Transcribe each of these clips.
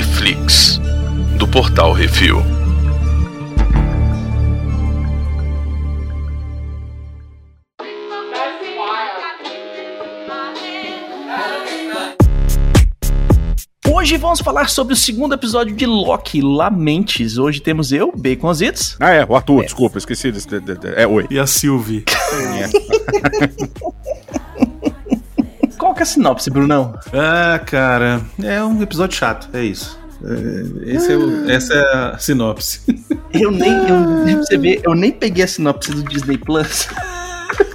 Reflix, do portal Refil. Hoje vamos falar sobre o segundo episódio de Loki, Lamentes. Hoje temos eu, Baconzitos. Ah, é, o Arthur, desculpa, esqueci desse. de- de- de- É, oi. E a Sylvie. Qual que é a sinopse, Brunão? Ah, cara, é um episódio chato, é isso. É, esse é o- essa é a sinopse. Eu nem, eu, você vê, eu nem peguei a sinopse do Disney Plus.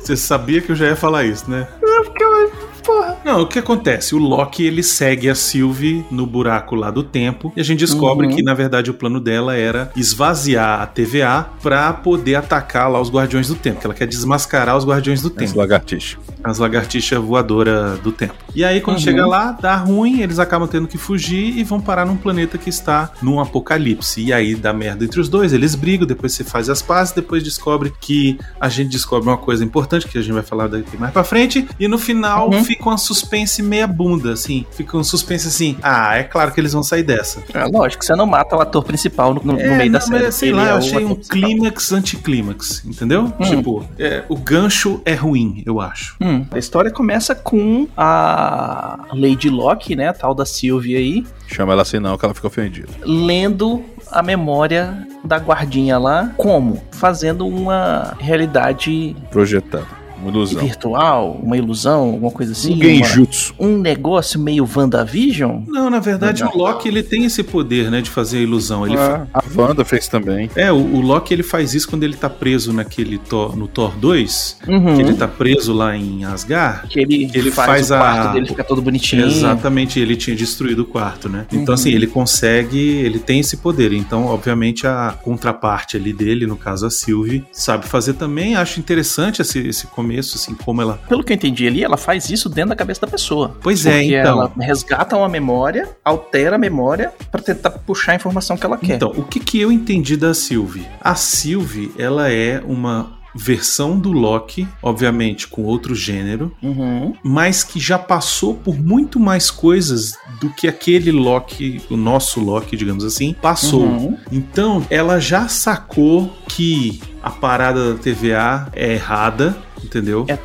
Você sabia que eu já ia falar isso, né? É porque eu, porra. Não, o que acontece? O Loki ele segue a Sylvie no buraco lá do tempo e a gente descobre Uhum. que na verdade o plano dela era esvaziar a TVA pra poder atacar lá os Guardiões do Tempo, que ela quer desmascarar os Guardiões do Esse Tempo, lagartixa. As lagartixas voadoras do tempo. E aí quando Uhum. chega lá, dá ruim, eles acabam tendo que fugir e vão parar num planeta que está num apocalipse. E aí dá merda entre os dois, eles brigam, depois você faz as pazes, depois descobre que a gente descobre uma coisa importante que a gente vai falar daqui mais pra frente, e no final Uhum. fica uma suspense meia bunda, assim. Fica um suspense assim, ah, é claro que eles vão sair dessa. É, lógico, você não mata o ator principal no, no- É, meio da não, série. mas, sei lá, é eu o achei um clímax anticlímax, entendeu? Hum. Tipo, é, o gancho é ruim, eu acho. Hum, a história começa com a Lady Locke, né, a tal da Sylvie aí, Chama ela assim não, que ela fica ofendida. lendo a memória da guardinha lá. Como? Fazendo uma realidade Projetada. Uma ilusão. virtual, uma ilusão, alguma coisa assim. um uma- genjutsu. um negócio meio WandaVision? Não, na verdade, Não. o Loki ele tem esse poder, né, de fazer a ilusão. Ele fa- Ah, a Wanda fez também. É, o, o Loki ele faz isso quando ele tá preso naquele Thor, no Thor 2, Uhum. que ele tá preso lá em Asgard. Que ele, que ele faz, faz o quarto a- dele ficar todo bonitinho. Exatamente, ele tinha destruído o quarto, né? Então, Uhum. assim, ele consegue, ele tem esse poder. Então, obviamente, a contraparte ali dele, no caso a Sylvie, sabe fazer também. Acho interessante esse, esse começo, assim, como ela. Pelo que eu entendi ali, ela faz isso dentro da cabeça da pessoa. Pois é, então. ela resgata uma memória, altera a memória pra tentar puxar a informação que ela quer. Então, o que, que eu entendi da Sylvie? A Sylvie, ela é uma versão do Loki, obviamente com outro gênero, Uhum. mas que já passou por muito mais coisas do que aquele Loki, o nosso Loki, digamos assim, passou. Uhum. Então, ela já sacou que a parada da TVA é errada, entendeu? É,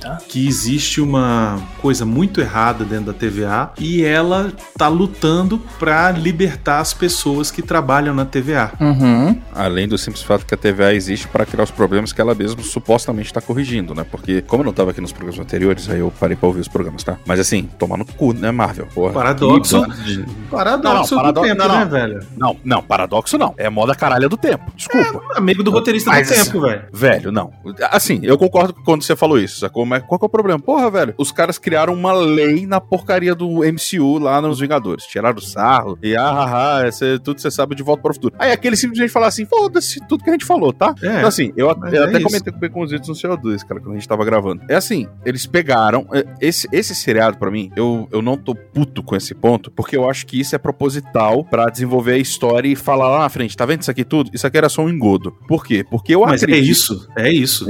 tá. Que existe uma coisa muito errada dentro da TVA e ela tá lutando pra libertar as pessoas que trabalham na TVA. Uhum. Além do simples fato que a TVA existe para criar os problemas que ela mesma supostamente está corrigindo, né? Porque, como eu não tava aqui nos programas anteriores, aí eu parei pra ouvir os programas, tá? Mas assim, tomar no cu, né, Marvel? Porra. Paradoxo. Que Paradoxo Não, não, do tempo, não, não. né, velho? Não, não, paradoxo não. É moda caralha do tempo. Desculpa. Amigo do roteirista Mas- do tempo, velho. Velho, não. Assim, eu concordo quando você falou isso, sacou? Mas qual que é o problema? Porra, velho, os caras criaram uma lei na porcaria do MCU lá nos Vingadores. Tiraram o sarro e ah, ah, ah, esse- tudo você sabe de volta para o futuro. Aí aquele simplesmente fala assim: foda-se tudo que a gente falou, tá? É, então, assim, eu, eu é até isso. comentei com o Baconzitos no CO2, cara, quando a gente tava gravando. É assim, eles pegaram. é, Esse, esse seriado, pra mim, eu, eu não tô puto com esse ponto, porque eu acho que isso é proposital pra desenvolver a história e falar lá na frente, tá vendo isso aqui tudo? Isso aqui era só um engodo. Por quê? Porque eu Mas é acredito isso, é isso.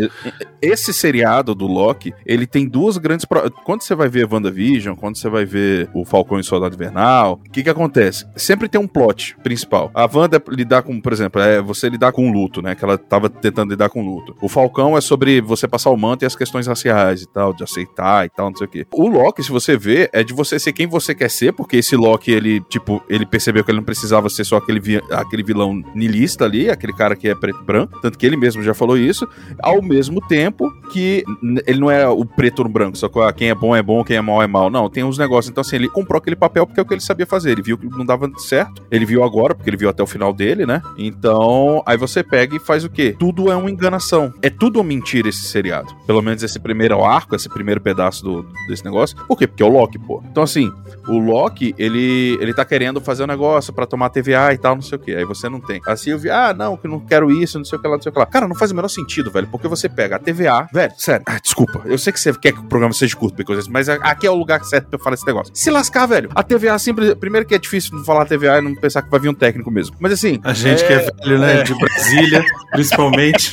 esse seriado do Loki, ele tem duas grandes. pro- Quando você vai ver WandaVision, quando você vai ver o Falcão e o Soldado Invernal, o que que acontece? Sempre tem um plot principal. A Wanda lidar com, por exemplo, é você lidar com luto, né? Que ela tava tentando lidar com luto. O Falcão é sobre você passar o manto e as questões raciais e tal, de aceitar e tal, não sei o quê. O Loki, se você vê, é de você ser quem você quer ser, porque esse Loki, ele, tipo, ele percebeu que ele não precisava ser só aquele, vi- aquele vilão nilista ali, aquele cara que é preto e branco, tanto que ele mesmo já falou isso, ao mesmo tempo que ele não é o preto no branco, só que ah, quem é bom é bom, quem é mal é mal. Não, tem uns negócios. Então, assim, ele comprou aquele papel porque é o que ele sabia fazer. Ele viu que não dava certo. Ele viu agora, porque ele viu até o final dele, né? Então, aí você pega e faz o quê? Tudo é uma enganação. É tudo uma mentira esse seriado. Pelo menos esse primeiro arco, esse primeiro pedaço do, desse negócio. Por quê? Porque é o Loki, pô. Então, assim, o Loki, ele, ele tá querendo fazer um negócio pra tomar TVA e tal, não sei o quê. Aí você não tem. A Sylvia, ah, não, que eu não quero isso, não sei o que lá, não sei o que lá. Cara, não faz o menor sentido, velho. Porque você pega a TVA, velho, sério, ah, desculpa. Eu sei que você quer que o programa seja curto, mas aqui é o lugar certo pra eu falar esse negócio. Se lascar, velho. A TVA sempre. Primeiro que é difícil falar TVA e não pensar que vai vir um técnico mesmo. Mas assim. A gente é... que é velho, né? É... De Brasília, principalmente.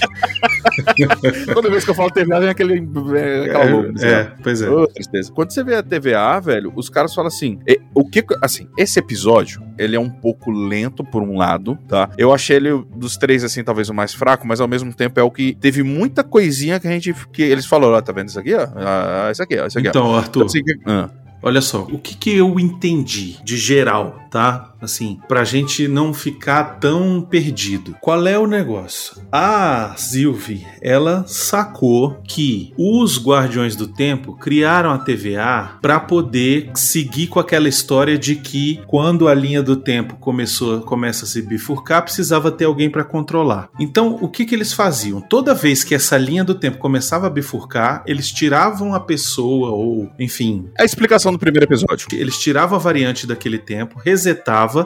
Toda vez que eu falo TVA, vem aquele. É, aquela é, é, pois é. Oh, tristeza. Quando você vê a TVA, velho, os caras falam assim. O que. Assim, esse episódio, ele é um pouco lento por um lado, tá? Eu achei ele dos três, assim, talvez o mais fraco, mas ao mesmo tempo é o que teve muita coisinha que a gente. que eles falaram, ó, tá vendo isso aqui, ó? Ah, isso aqui, ó, isso aqui. Então, ó. Arthur. Então, assim, ah. Olha só, o que, que eu entendi de geral, tá? Assim, pra gente não ficar tão perdido. Qual é o negócio? A Sylvie, ela sacou que os Guardiões do Tempo criaram a TVA para poder seguir com aquela história de que quando a linha do tempo começou começa a se bifurcar, precisava ter alguém para controlar. Então, o que que eles faziam? Toda vez que essa linha do tempo começava a bifurcar, eles tiravam a pessoa ou, enfim, a explicação do primeiro episódio. Eles tiravam a variante daquele tempo,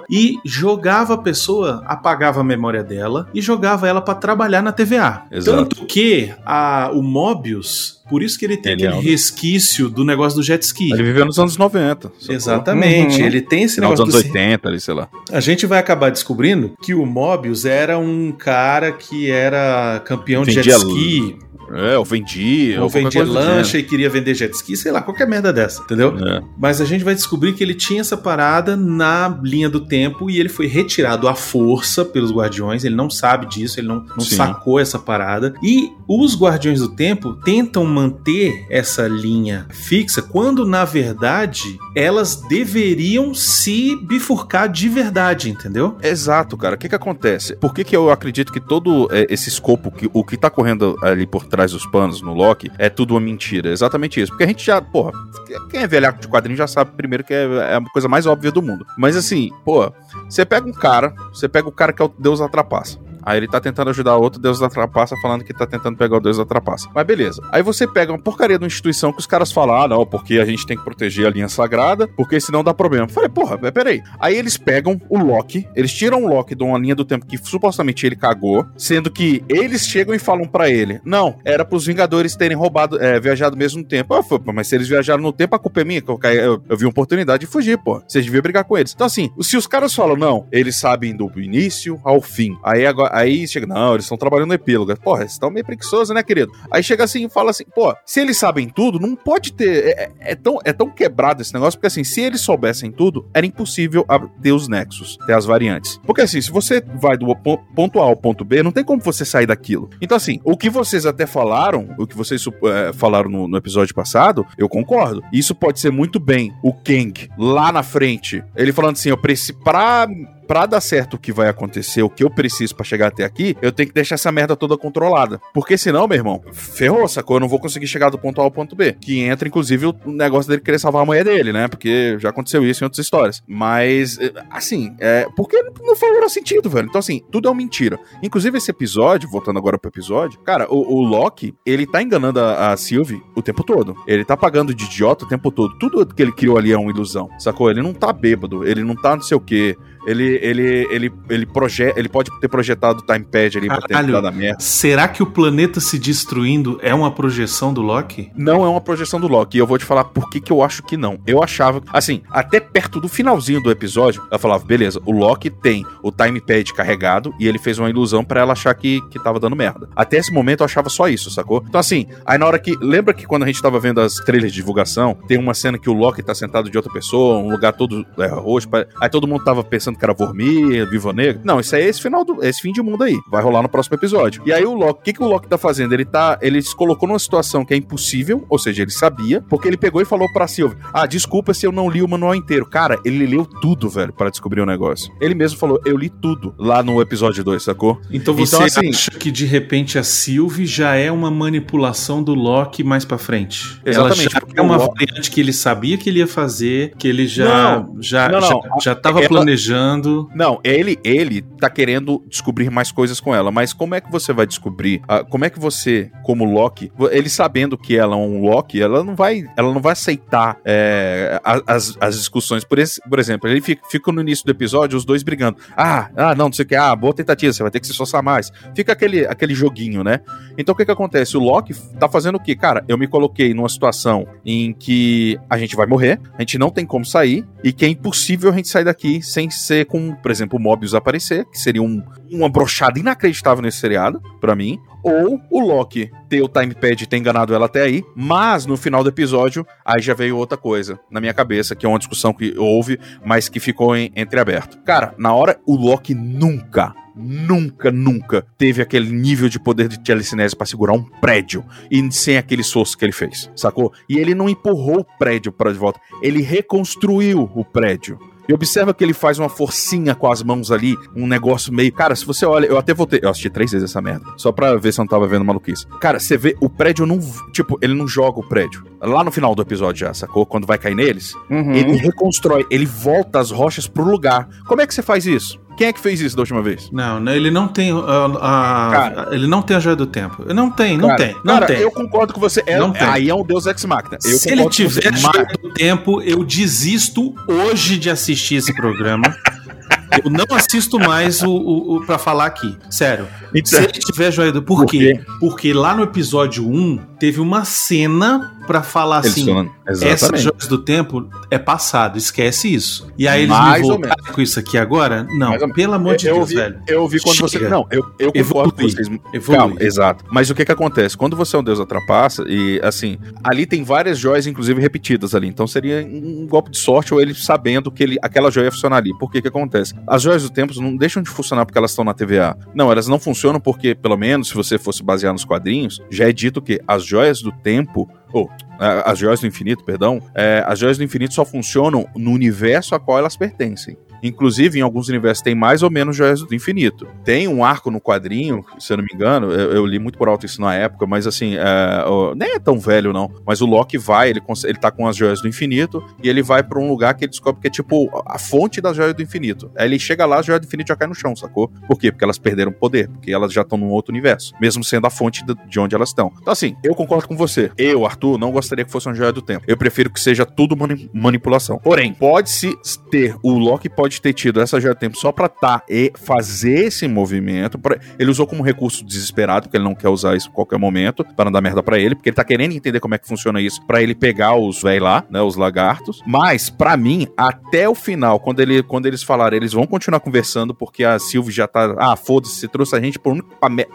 e jogava a pessoa, apagava a memória dela e jogava ela para trabalhar na TVA. Exato. Tanto que a, o Mobius por isso que ele tem ele aquele é resquício do negócio do jet ski. Ele viveu nos anos 90. Exatamente. Uhum. Ele tem esse negócio dos anos 80 ali, sei lá. A gente vai acabar descobrindo que o Mobius era um cara que era campeão de jet ski. É, eu vendia. Ou vendia lancha e queria vender jet ski, sei lá, qualquer merda dessa, entendeu? É. Mas a gente vai descobrir que ele tinha essa parada na linha do tempo e ele foi retirado à força pelos guardiões. Ele não sabe disso, ele não, não sacou essa parada. E os guardiões do tempo tentam manter essa linha fixa quando, na verdade, elas deveriam se bifurcar de verdade, entendeu? Exato, cara. O que que acontece? Por que que eu acredito que todo é, esse escopo, que, o que tá correndo ali por trás trás dos panos no Loki, é tudo uma mentira. Exatamente isso. Porque a gente já, porra, quem é velhaco de quadrinho já sabe primeiro que é, é a coisa mais óbvia do mundo. Mas assim, pô, você pega um cara, você pega o cara que é o Deus Atrapassa. Aí ele tá tentando ajudar outro Deus da Trapaça, falando que tá tentando pegar o Deus da Trapaça. Mas beleza. Aí você pega uma porcaria de uma instituição que os caras falam, ah, não, porque a gente tem que proteger a linha sagrada, porque senão dá problema. Eu falei, porra, peraí. Aí eles pegam o Loki, eles tiram o Loki de uma linha do tempo que supostamente ele cagou, sendo que eles chegam e falam para ele, não, era pros Vingadores terem roubado, é, viajado ao mesmo tempo. Eu falei, mas se eles viajaram no tempo, a culpa é minha, que eu, eu, eu vi uma oportunidade de fugir, pô. Vocês deviam brigar com eles. Então assim, se os caras falam, não, eles sabem do início ao fim. Aí agora, aí chega, não, eles estão trabalhando no epílogo. Porra, eles estão meio preguiçosos, né, querido? Aí chega assim e fala assim, pô, se eles sabem tudo, não pode ter. É, é, é, tão, é tão quebrado esse negócio, porque assim, se eles soubessem tudo, era impossível ter os nexos, ter as variantes. Porque assim, se você vai do ponto A ao ponto B, não tem como você sair daquilo. Então, assim, o que vocês até falaram, o que vocês é, falaram no, no, episódio passado, eu concordo. Isso pode ser muito bem o Kang lá na frente, ele falando assim, eu preciso. Pra pra dar certo o que vai acontecer, o que eu preciso para chegar até aqui, eu tenho que deixar essa merda toda controlada. Porque senão, meu irmão, ferrou, sacou? Eu não vou conseguir chegar do ponto A ao ponto B. Que entra, inclusive, o negócio dele querer salvar a mulher dele, né? Porque já aconteceu isso em outras histórias. Mas, eh, assim, é. Porque não faz o sentido, velho. Então, assim, tudo é uma mentira. Inclusive, esse episódio, voltando agora pro episódio, cara, o, o Loki, ele tá enganando a, a Sylvie o tempo todo. Ele tá pagando de idiota o tempo todo. Tudo que ele criou ali é uma ilusão, sacou? Ele não tá bêbado, ele não tá não sei o quê. Ele, ele, ele, ele, proje ele pode ter projetado o timepad ali Caralho, pra ter dado a merda. Será que o planeta se destruindo é uma projeção do Loki? Não é uma projeção do Loki. E eu vou te falar por que, que eu acho que não. Eu achava, assim, até perto do finalzinho do episódio, eu falava, beleza, o Loki tem o timepad carregado e ele fez uma ilusão para ela achar que, que tava dando merda. Até esse momento eu achava só isso, sacou? Então, assim, aí na hora que. Lembra que quando a gente tava vendo as trailers de divulgação, tem uma cena que o Loki tá sentado de outra pessoa, um lugar todo é, roxo, aí todo mundo tava pensando que era Vormir, Viva Negra. Não, isso aí é esse final do. Esse fim de mundo aí. Vai rolar no próximo episódio. E aí o Loki, o que, que o Loki tá fazendo? Ele tá. Ele se colocou numa situação que é impossível, ou seja, ele sabia, porque ele pegou e falou pra Sylvie: Ah, desculpa se eu não li o manual inteiro. Cara, ele leu tudo, velho, para descobrir o um negócio. Ele mesmo falou: Eu li tudo lá no episódio 2, sacou? Então você então, assim, acha que de repente a Sylvie já é uma manipulação do Loki mais pra frente? Exatamente. Ela já é uma variante que ele sabia que ele ia fazer, que ele já, não, já, não, não. já, já tava ela... planejando procurando. Não, ele, ele tá querendo descobrir mais coisas com ela, mas como é que você vai descobrir? ah, como é que você, como Loki, ele sabendo que ela é um Loki, ela não vai, ela não vai aceitar é, as, as discussões. Por, esse, por exemplo, ele fica, fica no início do episódio os dois brigando. Ah, ah, não, não sei o que. Ah, boa tentativa, você vai ter que se esforçar mais. Fica aquele, aquele joguinho, né? Então o que que acontece? O Loki tá fazendo o quê? Cara, eu me coloquei numa situação em que a gente vai morrer, a gente não tem como sair, e que é impossível a gente sair daqui sem ser com, por exemplo, o Mobius aparecer, que seria um, uma brochada inacreditável nesse seriado, pra mim. Ou o Loki ter o timepad e ter enganado ela até aí, mas no final do episódio, aí já veio outra coisa na minha cabeça, que é uma discussão que houve, mas que ficou em, entreaberto. Cara, na hora, o Loki nunca, nunca, nunca teve aquele nível de poder de telecinese pra segurar um prédio e sem aquele esforço que ele fez, sacou? E ele não empurrou o prédio para de volta, ele reconstruiu o prédio. E observa que ele faz uma forcinha com as mãos ali, um negócio meio. Cara, se você olha, eu até voltei. Eu assisti três vezes essa merda. Só pra ver se eu não tava vendo maluquice. Cara, você vê, o prédio não. Tipo, ele não joga o prédio. Lá no final do episódio já, sacou? Quando vai cair neles, Uhum. ele reconstrói, ele volta as rochas pro lugar. Como é que você faz isso? Quem é que fez isso da última vez? Não, né, ele não tem a, a- Cara. ele não tem a joia do tempo. Não tem, não Cara, tem, não cara, tem. eu concordo com você. É, Não tem. Aí é um Deus Ex Machina. Eu Se ele tiver mas- joia do tempo, eu desisto hoje de assistir esse programa. Eu não assisto mais o, o, o para falar aqui. Sério. Se Então, ele tiver joia do Por Por quê? Porque lá no episódio 1 teve uma cena pra falar eles assim. falam- Essas joias do tempo é passado, esquece isso. E aí eles Mais me voltaram com isso aqui agora? Não, Mais pelo amor de eu Deus, ouvi, velho. Eu ouvi quando você. Chega. Não, eu, eu concordo com vocês. Evolui. Calma, exato. Mas o que que acontece? Quando você é um deus da trapaça, e assim, ali tem várias joias, inclusive repetidas ali. Então seria um golpe de sorte ou ele sabendo que ele, aquela joia ia funcionar ali. Por que que acontece? As joias do tempo não deixam de funcionar porque elas estão na TVA. Não, elas não funcionam porque, pelo menos, se você fosse basear nos quadrinhos, já é dito que as joias do tempo. Ou, a- as joias do infinito, perdão. é, as joias do infinito só funcionam no universo a qual elas pertencem. Inclusive, em alguns universos tem mais ou menos joias do infinito. Tem um arco no quadrinho, se eu não me engano, eu, eu li muito por alto isso na época, mas assim, é, ó, nem é tão velho não. Mas o Loki vai, ele, ele tá com as joias do infinito e ele vai pra um lugar que ele descobre que é tipo a fonte das joias do infinito. Aí ele chega lá, as joias do infinito já caem no chão, sacou? Por quê? Porque elas perderam poder, porque elas já estão num outro universo, mesmo sendo a fonte de onde elas estão. Então, assim, eu concordo com você. Eu, Arthur, não gostaria que fosse uma joia do tempo. Eu prefiro que seja tudo mani- manipulação. Porém, pode-se ter, o Loki pode ter tido essa do tempo só pra tá e fazer esse movimento. pra- ele usou como recurso desesperado, porque ele não quer usar isso em qualquer momento, para não dar merda pra ele, porque ele tá querendo entender como é que funciona isso, pra ele pegar os véi lá, né, os lagartos. Mas, pra mim, até o final, quando, ele, quando eles falaram, eles vão continuar conversando, porque a Sylvie já tá, ah, foda-se, você trouxe a gente pro,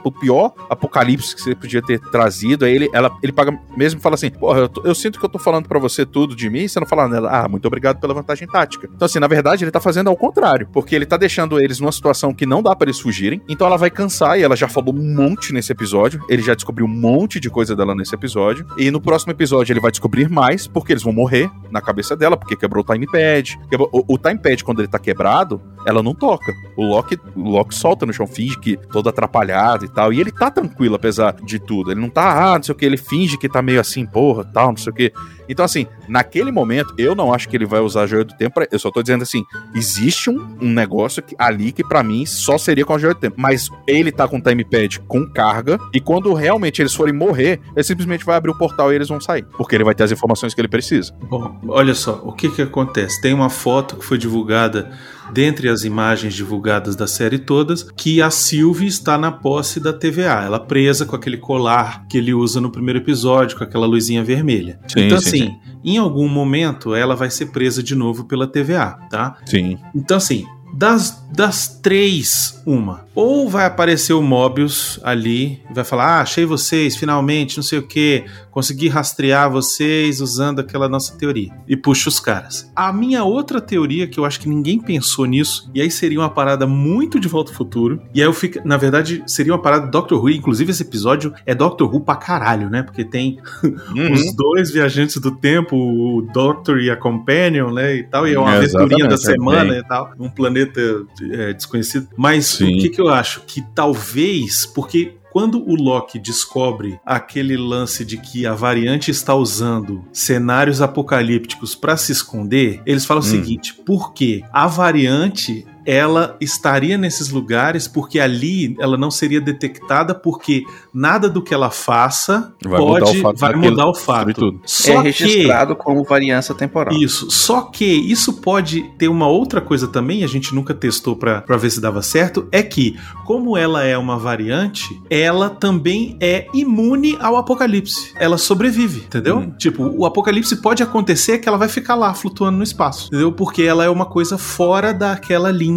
pro pior apocalipse que você podia ter trazido. Aí ele, ela, ele paga mesmo e fala assim: Porra, eu, tô- eu sinto que eu tô falando pra você tudo de mim e você não fala nada. Ah, muito obrigado pela vantagem tática. Então, assim, na verdade, ele tá fazendo ao contrário, porque ele tá deixando eles numa situação que não dá pra eles fugirem. Então ela vai cansar e ela já falou um monte nesse episódio. Ele já descobriu um monte de coisa dela nesse episódio. E no próximo episódio ele vai descobrir mais, porque eles vão morrer na cabeça dela, porque quebrou o timepad. Quebrou- O, o timepad, quando ele tá quebrado, ela não toca. O Loki, o Loki solta no chão, finge que todo atrapalhado e tal. E ele tá tranquilo, apesar de tudo. Ele não tá, ah, não sei o que, ele finge que tá meio assim, porra, tal, não sei o que. Então, assim, naquele momento, eu não acho que ele vai usar a joia do tempo. pra- Eu só tô dizendo assim: existe um, um negócio que- ali que pra mim só seria com a joia do tempo. Mas ele tá com o timepad com carga. E quando realmente eles forem morrer, ele simplesmente vai abrir o portal e eles vão sair. Porque ele vai ter as informações que ele precisa. Bom, olha só, o que que acontece? Tem uma foto que foi divulgada dentre as imagens divulgadas da série todas, que a Sylvie está na posse da TVA. Ela presa com aquele colar que ele usa no primeiro episódio, com aquela luzinha vermelha. Sim, então, sim, assim, em algum momento ela vai ser presa de novo pela TVA, tá? Sim. Então, assim, das, das três, uma. Ou vai aparecer o Mobius ali e vai falar: Ah, achei vocês, finalmente, não sei o que, consegui rastrear vocês usando aquela nossa teoria. E puxa os caras. A minha outra teoria, que eu acho que ninguém pensou nisso, e aí seria uma parada muito de volta ao futuro. E aí eu fico. Na verdade, seria uma parada do Doctor Who. Inclusive, esse episódio é Doctor Who pra caralho, né? Porque tem Uhum. os dois viajantes do tempo, o Doctor e a Companion, né, e tal, e é uma aventurinha da Exatamente, semana também. e tal, um planeta é, desconhecido. Mas Sim. o que, que eu acho? Que talvez, porque quando o Loki descobre aquele lance de que a variante está usando cenários apocalípticos para se esconder, eles falam o Hum. seguinte: porque a variante ela estaria nesses lugares porque ali ela não seria detectada porque nada do que ela faça Vai mudar pode o fato vai mudar o fato. Só é que registrado como variância temporal. isso. Só que isso pode ter uma outra coisa também, a gente nunca testou pra pra ver se dava certo, é que, como ela é uma variante, ela também é imune ao apocalipse. Ela sobrevive, entendeu? Hum. Tipo, o apocalipse pode acontecer que ela vai ficar lá flutuando no espaço, entendeu? Porque ela é uma coisa fora daquela linha,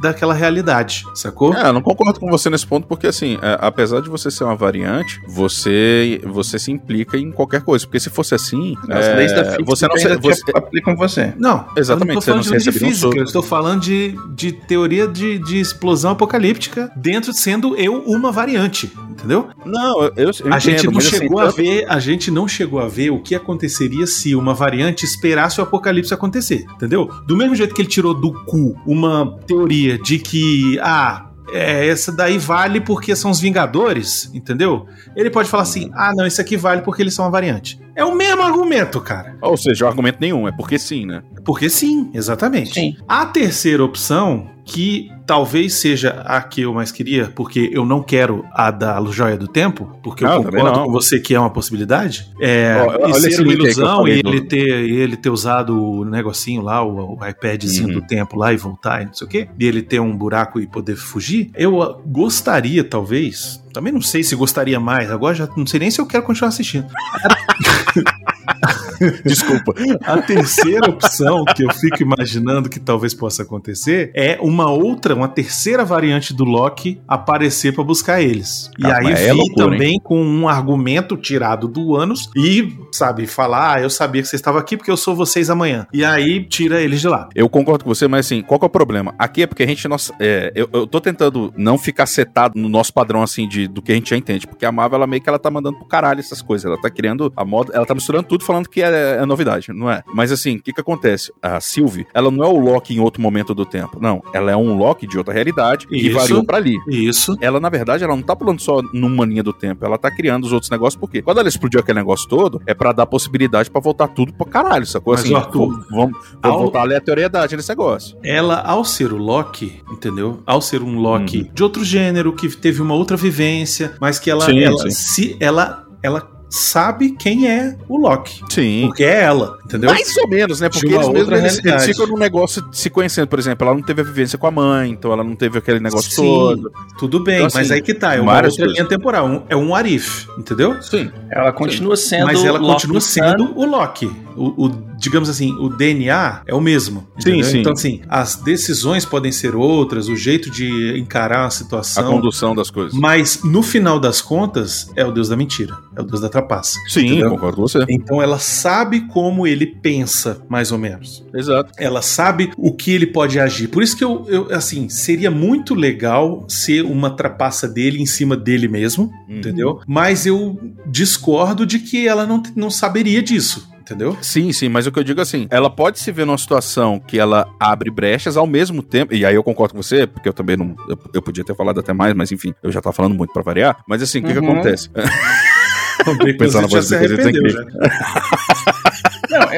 daquela realidade, sacou? É, eu não concordo com você nesse ponto, porque assim, é, apesar de você ser uma variante, você você se implica em qualquer coisa. Porque se fosse assim, As é, leis da física você não se- você- aplicam você. Não, Exatamente, Eu você não não tô falando de lei de um física, soco. eu estou falando de, de teoria de, de explosão apocalíptica, dentro sendo eu uma variante, entendeu? Não, eu, eu a gente entendo, não mas, assim, chegou a tanto- ver, a gente não chegou a ver o que aconteceria se uma variante esperasse o apocalipse acontecer, entendeu? Do mesmo jeito que ele tirou do cu uma teoria de que ah, é, essa daí vale porque são os Vingadores, entendeu? Ele pode falar assim: ah, não, isso aqui vale porque eles são uma variante. É o mesmo argumento, cara. Ou seja, argumento nenhum, é porque sim, né? Porque sim, exatamente. Sim. A terceira opção, que talvez seja a que eu mais queria, porque eu não quero a da Joia do Tempo, porque eu Não, também concordo com você que é uma possibilidade, é, olha e esse ser uma ilusão e do- ele ter, ele ter usado o negocinho lá, o, o iPadzinho Uhum. do tempo lá e voltar e não sei o quê, e ele ter um buraco e poder fugir, eu ah, gostaria, talvez, também não sei se gostaria mais, agora já não sei nem se eu quero continuar assistindo. Desculpa. A terceira opção que eu fico imaginando que talvez possa acontecer é uma outra, uma terceira variante do Loki aparecer pra buscar eles. E Ah, aí é loucura, também com um argumento tirado do ânus e, sabe, falar: ah, eu sabia que vocês estavam aqui porque eu sou vocês amanhã. E aí tira eles de lá. Eu concordo com você, mas assim, qual que é o problema? Aqui é porque a gente, nossa, é, eu, eu tô tentando não ficar setado no nosso padrão, assim, de, do que a gente já entende, porque a Marvel, ela meio que ela tá mandando pro caralho essas coisas, ela tá criando a moda, ela tá misturando tudo falando que é, é novidade, não é? Mas assim, o que que acontece? A Sylvie, ela não é o Loki em outro momento do tempo, não, ela é um Loki de outra realidade que Isso. variou pra ali. Isso. Ela, na verdade, ela não tá pulando só numa linha do tempo, ela tá criando os outros negócios, porque quando ela explodiu aquele negócio todo, é pra dar possibilidade pra voltar tudo pro caralho, sacou? Mas, assim, Arthur, vamos, vamos ao- voltar à aleatoriedade nesse negócio. Ela, ao ser o Loki, entendeu? Ao ser um Loki Uhum. de outro gênero, que teve uma outra vivência, mas que ela, Sim, ela sim. se ela ela sabe quem é o Loki. Sim. Porque é ela, entendeu? Mais ou menos, né? Porque eles mesmos eles, eles ficam num negócio se conhecendo, por exemplo. Ela não teve a vivência com a mãe, então ela não teve aquele negócio Sim, todo. tudo bem, Então, assim, mas aí que tá, é uma outra coisas. linha temporal, um- é um Arif, entendeu? Sim. Ela continua sendo. mas ela Loki continua sendo o Loki. O, o- digamos assim, o DNA é o mesmo. Sim, sim. Então, assim, as decisões podem ser outras, o jeito de encarar a A situação. condução das coisas. Mas no final das contas, é o deus da mentira, é o deus da trapaça. Sim, entendeu? concordo com você. Então ela sabe como ele pensa, mais ou menos. Exato. Ela sabe o que ele pode agir. Por isso que eu, eu, assim, seria muito legal ser uma trapaça dele em cima dele mesmo, Uhum. entendeu? Mas eu discordo de que ela não, não saberia disso, entendeu? Sim, sim, mas o que eu digo assim, ela pode se ver numa situação que ela abre brechas ao mesmo tempo, e aí eu concordo com você, porque eu também não, eu, eu podia ter falado até mais, mas enfim, eu já tava falando muito pra variar, mas assim, o que que Uhum. acontece? O Baconzitos Pensar na já voz se do Baconzitos é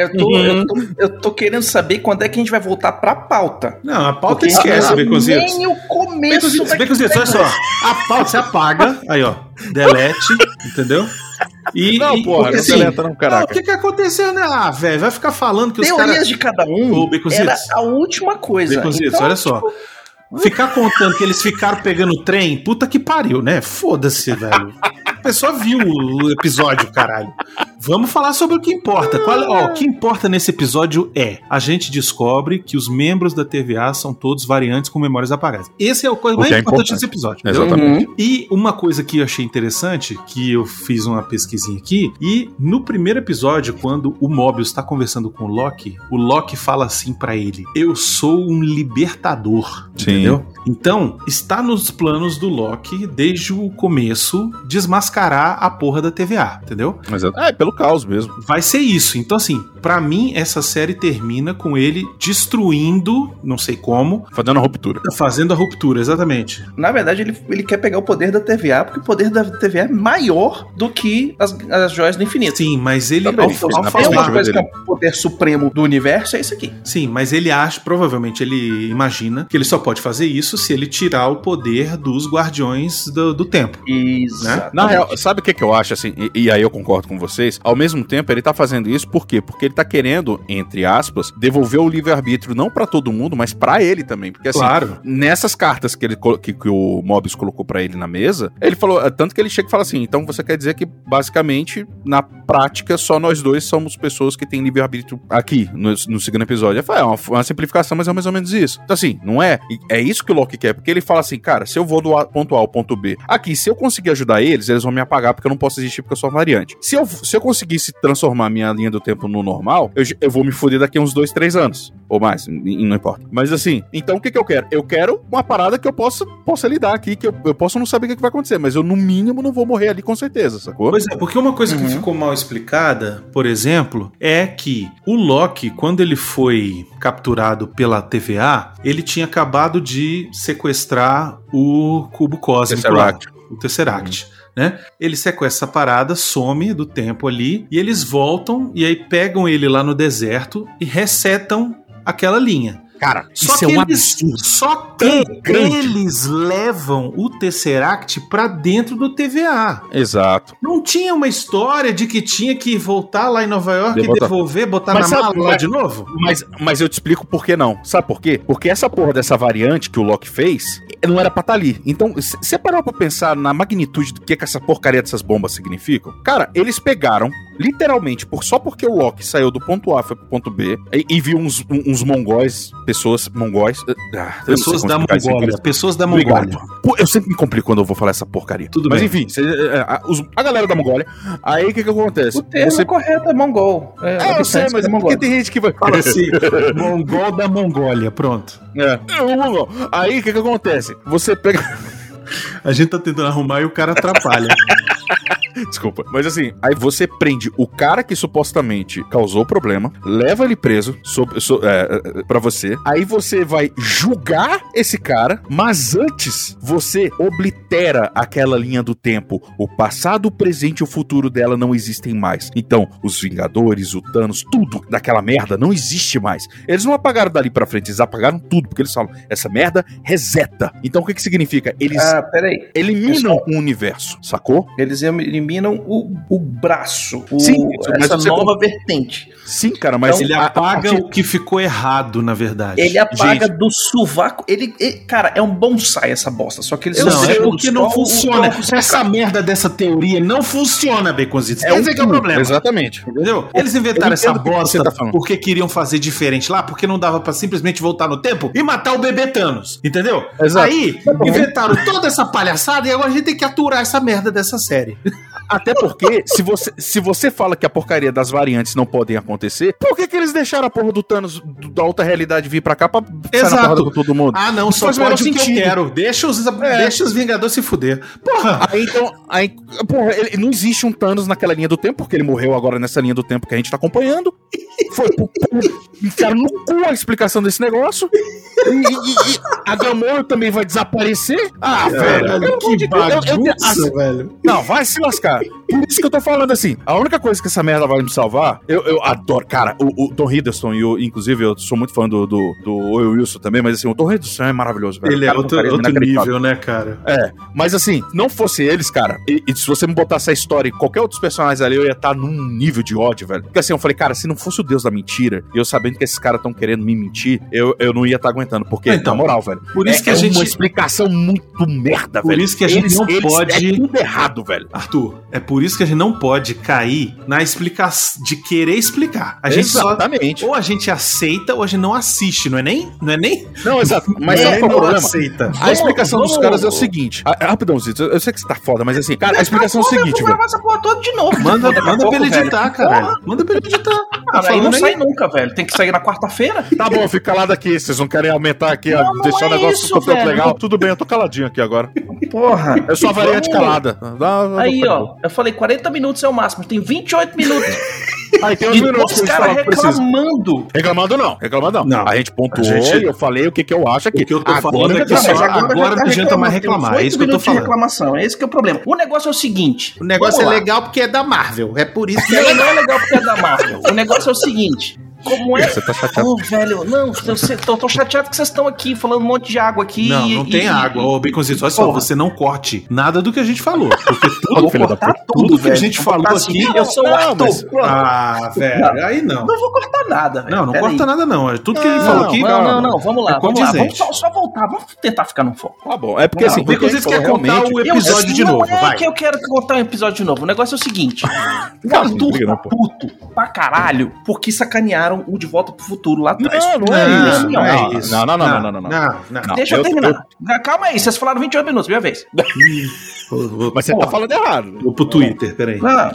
eu tô, eu, tô, eu tô querendo saber quando é que a gente vai voltar pra pauta. Não, a pauta Porque esquece, eu Baconzitos. Nem o começo Baconzitos, olha só. A pauta você apaga, aí ó, delete, entendeu? E, Não, e- porra, porque, não assim, deleta não, Ah, o caraca. que que aconteceu, né? Ah, velho, vai ficar falando que os Teorias caras... de cada um Ô, era a última coisa. Baconzitos, Então, olha só. Ficar contando que eles ficaram pegando trem, puta que pariu, né? Foda-se, velho. A pessoa viu o episódio, caralho. Vamos falar sobre o que importa. Qual- ó, o que importa nesse episódio é: a gente descobre que os membros da TVA são todos variantes com memórias apagadas. Esse é o coisa O mais é importante importante. desse episódio. Exatamente. Uhum. E uma coisa que eu achei interessante, que eu fiz uma pesquisinha aqui, e no primeiro episódio, quando o Mobius está conversando com o Loki, o Loki fala assim pra ele: Eu sou um libertador. Sim. Entendeu? Então, está nos planos do Loki, desde o começo, desmascarar a porra da TVA, entendeu? Mas é, é pelo caos mesmo. Vai ser isso. Então, assim, pra mim, essa série termina com ele destruindo, não sei como, Fazendo a ruptura. fazendo a ruptura, exatamente. Na verdade, ele, ele quer pegar o poder da TVA, porque o poder da TVA é maior do que as, as joias do infinito. Sim, mas ele. Também, ao- isso ao Tem falar- uma coisa que é o poder supremo do universo, é isso aqui. Sim, mas ele acha, provavelmente ele imagina que ele só pode fazer isso se ele tirar o poder dos guardiões do, do tempo. Na real, sabe o que, que eu acho, assim, e, e aí eu concordo com vocês? Ao mesmo tempo, ele tá fazendo isso por quê? Porque ele tá querendo, entre aspas, devolver o livre-arbítrio não pra todo mundo, mas pra ele também. Porque assim, Claro. nessas cartas que, ele, que, que o Mobius colocou pra ele na mesa, ele falou, é, tanto que ele chega e fala assim, então você quer dizer que, basicamente, na prática, só nós dois somos pessoas que têm livre-arbítrio aqui, no, no segundo episódio. Falei, é uma, uma simplificação, mas é mais ou menos isso. Então assim, não é? É isso que o Loki quer, porque ele fala assim, cara, se eu vou do ponto A ao ponto B, aqui, se eu conseguir ajudar eles, eles vão me apagar porque eu não posso existir porque eu sou variante. Se eu, se eu conseguisse transformar minha linha do tempo no normal, eu, eu vou me foder daqui a uns dois, três anos. Ou mais, não importa. Mas assim, então o que, que eu quero? Eu quero uma parada que eu possa, possa lidar aqui, que eu, eu posso não saber o que, que vai acontecer, mas eu, no mínimo, não vou morrer ali com certeza, sacou? Pois é, porque uma coisa que Uhum. ficou mal explicada, por exemplo, é que o Loki, quando ele foi capturado pela TVA, ele tinha acabado de sequestrar o cubo cósmico lá, Tesseract. o Tesseract. Né? Ele sequestra essa parada, some do tempo ali, e eles voltam e aí pegam ele lá no deserto e resetam aquela linha. Cara, Só isso é um eles, absurdo. Só que grande. eles levam o Tesseract pra dentro do TVA. Exato. Não tinha uma história de que tinha que voltar lá em Nova York e devolver, botar Mas na sabe- mala mas- de novo? Mas, mas eu te explico por que não. Sabe por quê? Porque essa porra dessa variante que o Loki fez não era pra estar ali. Então, você parou pra pensar na magnitude do que, que essa porcaria dessas bombas significam? Cara, eles pegaram, literalmente, por, só porque o Loki saiu do ponto A foi pro ponto B e, e viu uns, uns mongóis, pessoas mongóis. ah, Pessoas da Mongólia. Pessoas da. Mongólia. Pô, eu sempre me complico quando eu vou falar essa porcaria. Tudo Mas bem. enfim, cê- é, a, os- a galera da Mongólia. Aí o que que acontece? O termo correto é mongol. É, É, eu sei, mas é porque tem gente que vai. Fala assim, Mongol da Mongólia, pronto. É. É, o mongol. Aí o que que acontece? Você pega. A gente tá tentando arrumar e o cara atrapalha. Desculpa. Mas assim, aí você prende o cara que supostamente causou o problema, leva ele preso sob, so, é, é, pra você. Aí você vai julgar esse cara, mas antes você oblitera aquela linha do tempo. O passado, o presente e o futuro dela não existem mais. Então, os Vingadores, o Thanos, tudo daquela merda não existe mais. Eles não apagaram dali pra frente, eles apagaram tudo, porque eles falam, essa merda reseta. Então o que que significa? Eles Ah, eliminam o universo, sacou? Eles eliminam o, o braço, o- Sim, essa você- nova vertente. Sim, cara, mas Ele a- a apaga o que ficou errado, na verdade. Ele apaga Gente. do sovaco. Ele, ele- cara, é um bonsai essa bosta. Só que eles Não, é porque não funciona. tronco Essa merda dessa teoria não funciona, Baconzitos. É um Esse é que é o problema. Exatamente. Entendeu? Eles inventaram essa bosta tá porque queriam fazer diferente lá, porque não dava pra simplesmente voltar no tempo e matar o bebê Thanos. Entendeu? Exato. Aí, inventaram toda essa palhaçada e agora a gente tem que aturar essa merda dessa série. Até porque, se você, se você fala que a porcaria das variantes não podem acontecer, por que, que eles deixaram a porra do Thanos do- da outra realidade vir pra cá pra sair na Exato. com todo mundo? Ah, não, só pode o que eu quero. Deixa os, É. deixa os Vingadores se fuder. Porra! Aí então, aí, porra, ele, não existe um Thanos naquela linha do tempo, porque ele morreu agora nessa linha do tempo que a gente tá acompanhando. Foi pro cu, enfiaram no cu a explicação desse negócio. E, e- e a Gamora também vai desaparecer? Ah, velho, pelo amor que de Deus, eu- eu- bagunça, assim, velho. Não, vai se lascar. Por isso que eu tô falando assim. A única coisa que essa merda vai me salvar, eu, eu adoro. Cara, o, o Tom Hiddleston, e o, inclusive eu sou muito fã do, do, do Owen Wilson também, mas assim, o Tom Hiddleston é maravilhoso, velho. Ele é cara outro, carisma outro inacreditável. nível, né, cara? É, mas assim, não fosse eles, cara, e, e se você me botasse a história e qualquer outros personagens ali, eu ia estar num nível de ódio, velho. Porque assim, eu falei, cara, se não fosse o Deus da mentira, e eu sabendo que esses caras estão querendo me mentir, eu, eu não ia estar aguentando. Porque, Então, na moral, velho, Por isso é, que a é gente. uma explicação muito merda, Por velho. isso que a gente não pode- É tudo errado, velho. Arthur, é por isso que a gente não pode cair na explicação de querer explicar. A gente só Exatamente. ou a gente aceita ou a gente não assiste, não é nem, não é nem, Não, exato. Mas é é o não problema? aceita. A explicação dos vamos- caras é o seguinte. A, a- rapidão, Zito, eu, sei que você tá foda, mas assim, cara, a explicação é o seguinte, vou velho. gravar essa porra toda de novo. Manda, manda pra ele editar, caralho. Manda pra ele editar. Ah, aí não sai nunca, velho. Tem que sair na quarta-feira. Tá bom, fica lá daqui. Vocês não querem aumentar aqui, Não, ó, não deixar é o negócio isso, velho. legal? Tudo bem, eu tô caladinho aqui agora. Porra. Eu sou a variante calada. Dá- Aí, ó, eu falei 40 minutos é o máximo, tem 28 minutos. Aí tem uns E minutos eles caras reclamando. Reclamando não, reclamando não. Não. A gente pontuou A gente- e eu falei o que, que eu acho aqui. O que eu tô Agora falando é que tá só- mais. agora não tá adianta mais reclamando, reclamar, é isso que eu tô falando. reclamação, é esse que é o problema. O negócio é o seguinte. O negócio é legal porque é da Marvel. É por isso que Não, é não é legal porque é da Marvel. O negócio é o seguinte. Como é? Você tá chateado. Ô, velho, não, eu tô, tô chateado que vocês estão aqui falando um monte de água aqui. Não, não e- tem e- água. Ô, Baconzito, olha só, você não corte nada do que a gente falou. Porque tudo, vou filho da cortar puta. tudo, tudo que a gente falou botar aqui. assim, eu sou o Não, Arthur. mas-. Ah, velho, aí não. Não vou cortar nada, velho. Não, não corta aí. nada, não. Tudo que ele Não, falou Não, aqui. não, não, não, vamos lá, é vamos lá. Vamos só, só voltar, vamos tentar ficar no foco. Tá bom. É porque Não, assim, o o que a gente Baconzito quer falou contar o episódio de não novo, é vai. que eu quero contar um episódio de novo. O negócio é o seguinte: o não Arthur tá não, puto pra caralho porque sacanearam o De Volta pro Futuro lá atrás. Não, não é Não, isso. não Não, é isso. Não, não, não, não, não, não, não. Não, não. Não, Deixa eu, eu- terminar. Calma aí, vocês falaram 28 minutos, minha vez. Mas você tá falando errado. vou pro Twitter, peraí. Não,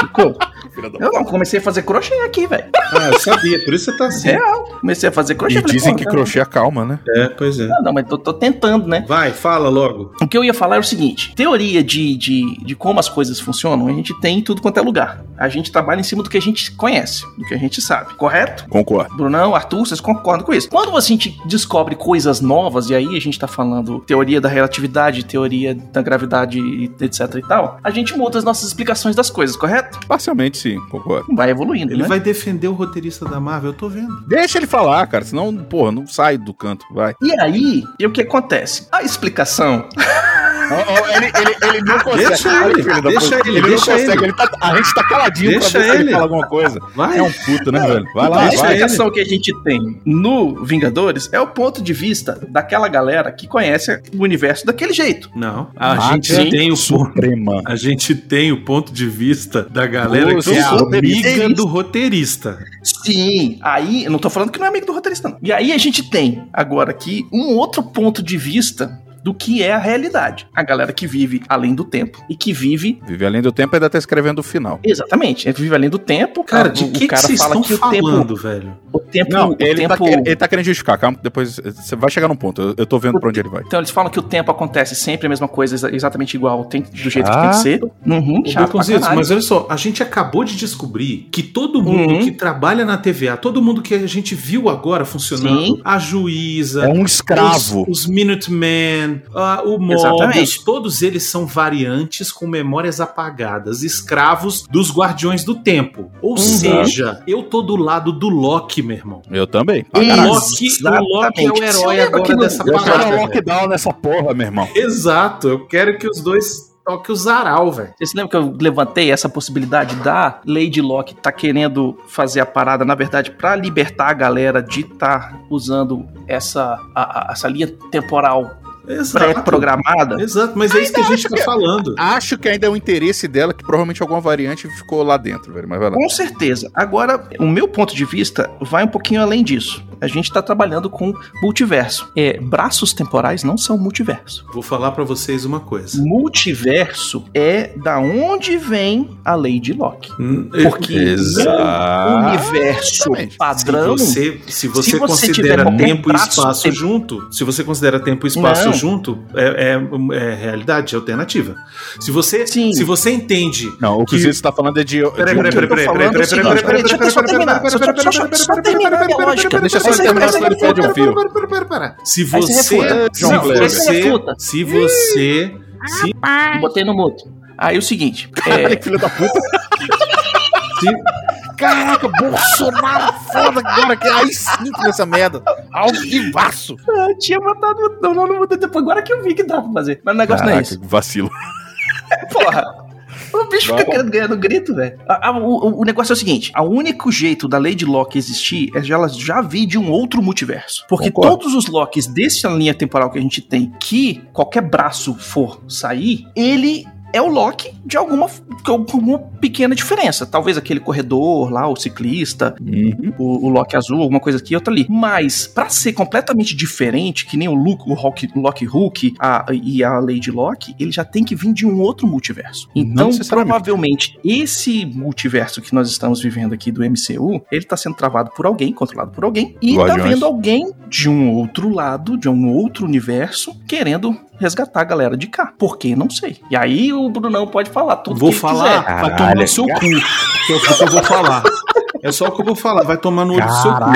ficou. Filha da Eu não, comecei a fazer crochê aqui, velho. Ah, eu sabia, por isso você tá assim. Real. Comecei a fazer crochê. E falei, dizem que tá- crochê acalma, né? É, pois é. Não, não, mas tô, tô tentando, né? Vai, fala logo. O que eu ia falar é o seguinte: teoria de, de, de como as coisas funcionam, a gente tem em tudo quanto é lugar. A gente trabalha em cima do que a gente conhece, do que a gente sabe, correto? Concordo. Brunão, Arthur, vocês concordam com isso? Quando a gente descobre coisas novas, e aí a gente tá falando teoria da relatividade, teoria da gravidade, etc e tal, a gente muda as nossas explicações das coisas, correto? Parcialmente sim, concordo. Vai evoluindo, Ele né? vai defender o roteirista da Marvel, eu tô vendo. Deixa ele falar, cara, senão, porra, não sai do canto, vai. E aí, e o que acontece? A explicação ele, ele, ele não consegue. Deixa ele, filho deixa ele, não deixa consegue. ele. tá- a gente tá caladinho Deixa pra ver se ele ele. fala alguma coisa. Vai. É um puto, né, velho? Vai lá, a Deixa vai. ele. explicação que a gente tem no Vingadores é o ponto de vista daquela galera que conhece o universo daquele jeito. Não, a Máquina gente tem o ponto. Suprema. A gente tem o ponto de vista da galera que é é amiga do roteirista. Sim, aí eu não tô falando que não é amigo do roteirista, não. E aí a gente tem agora aqui um outro ponto de vista do que é a realidade. A galera que vive além do tempo e que vive Vive além do tempo e ainda tá escrevendo o final. exatamente, é vive além do tempo. Cara, o- de o que, que cara vocês fala estão que o tempo, falando, velho? o tempo, Não, o ele, tempo tá, ele, ele tá querendo justificar, calma, depois você vai chegar num ponto. Eu, eu tô vendo pra onde ele vai. Então eles falam que o tempo acontece sempre a mesma coisa, exa- exatamente igual, tem, do jeito que Chato. tem que ser. Uhum, chato mas olha só, a gente acabou de descobrir que todo mundo Uhum. que trabalha na TVA, todo mundo que a gente viu agora funcionando, Sim. a juíza, É um escravo. Os, os Minutemen, ah, o Mobius, Exatamente. todos eles são variantes com memórias apagadas, escravos dos Guardiões do Tempo. Ou Uhum. seja, eu tô do lado do Loki, meu irmão. Eu também. O Exatamente. Loki, o Loki é o Você herói lembra agora que no- dessa Eu quero parada. um velho. lockdown nessa porra, meu irmão. Exato, eu quero que os dois toquem o Zaral, velho. Vocês lembram que eu levantei essa possibilidade da Lady Locke tá querendo fazer a parada, na verdade, pra libertar a galera de estar usando essa, a- a- essa linha temporal. Pré-programada? Exato, mas é isso que a gente tá falando. Acho que ainda é o interesse dela que provavelmente alguma variante ficou lá dentro, velho. Mas vai lá. Com certeza. Agora, o meu ponto de vista vai um pouquinho além disso. A gente tá trabalhando com multiverso. É, braços temporais não são multiverso. Vou falar pra vocês uma coisa. Multiverso é da onde vem a lei de Locke. Hum, Porque no universo Exatamente. padrão. Se você, se você se você considera tempo e espaço tempo- junto, se você considera tempo e espaço Não. Junto, é, é- é realidade, é alternativa. Se você, Sim. se você entende. Não, o que, Que- você está falando é de. Peraí, peraí, peraí, peraí, peraí, falando peraí, peraí, peraí, deixa eu só terminar, só- terminar a lógica. Deixa só terminar, senão ele o refuta. fio. Pera, pera, pera, pera. Se você. Se você. Se você. Se, Botei no mudo. Aí o seguinte, é, filho da puta. Caraca, Bolsonaro foda agora, que aí sim nessa merda. Ao vivaço. eu tinha botado não, não, não mudei depois. Agora que eu vi que dá pra fazer. Mas o negócio não é Caraca, isso. vacilo. Porra. O bicho fica querendo ganhar no grito, velho. O, o negócio é o seguinte: o único jeito da Lady Locke existir é ela já vir de um outro multiverso. Porque Concordo. todos os Locks dessa linha temporal que a gente tem, que qualquer braço for sair, ele é o Loki de alguma, com alguma pequena diferença. Talvez aquele corredor lá, o ciclista, Uhum. o, o Loki azul, alguma coisa aqui, outra ali. Mas, pra ser completamente diferente, que nem o Luke, o Rock, Loki Hulk a- e a Lady Loki, ele já tem que vir de um outro multiverso. Então, provavelmente, esse multiverso que nós estamos vivendo aqui do MCU, ele tá sendo travado por alguém, controlado por alguém, e tá Guardiões. vendo alguém de um outro lado, de um outro universo, querendo resgatar a galera de cá. Por quê? Não sei. E aí o Brunão pode falar tudo Vou que ele falar, quiser. vai tomar no seu cu. Que é o que eu vou falar. É só o que eu vou falar, vai tomar no olho do seu cu.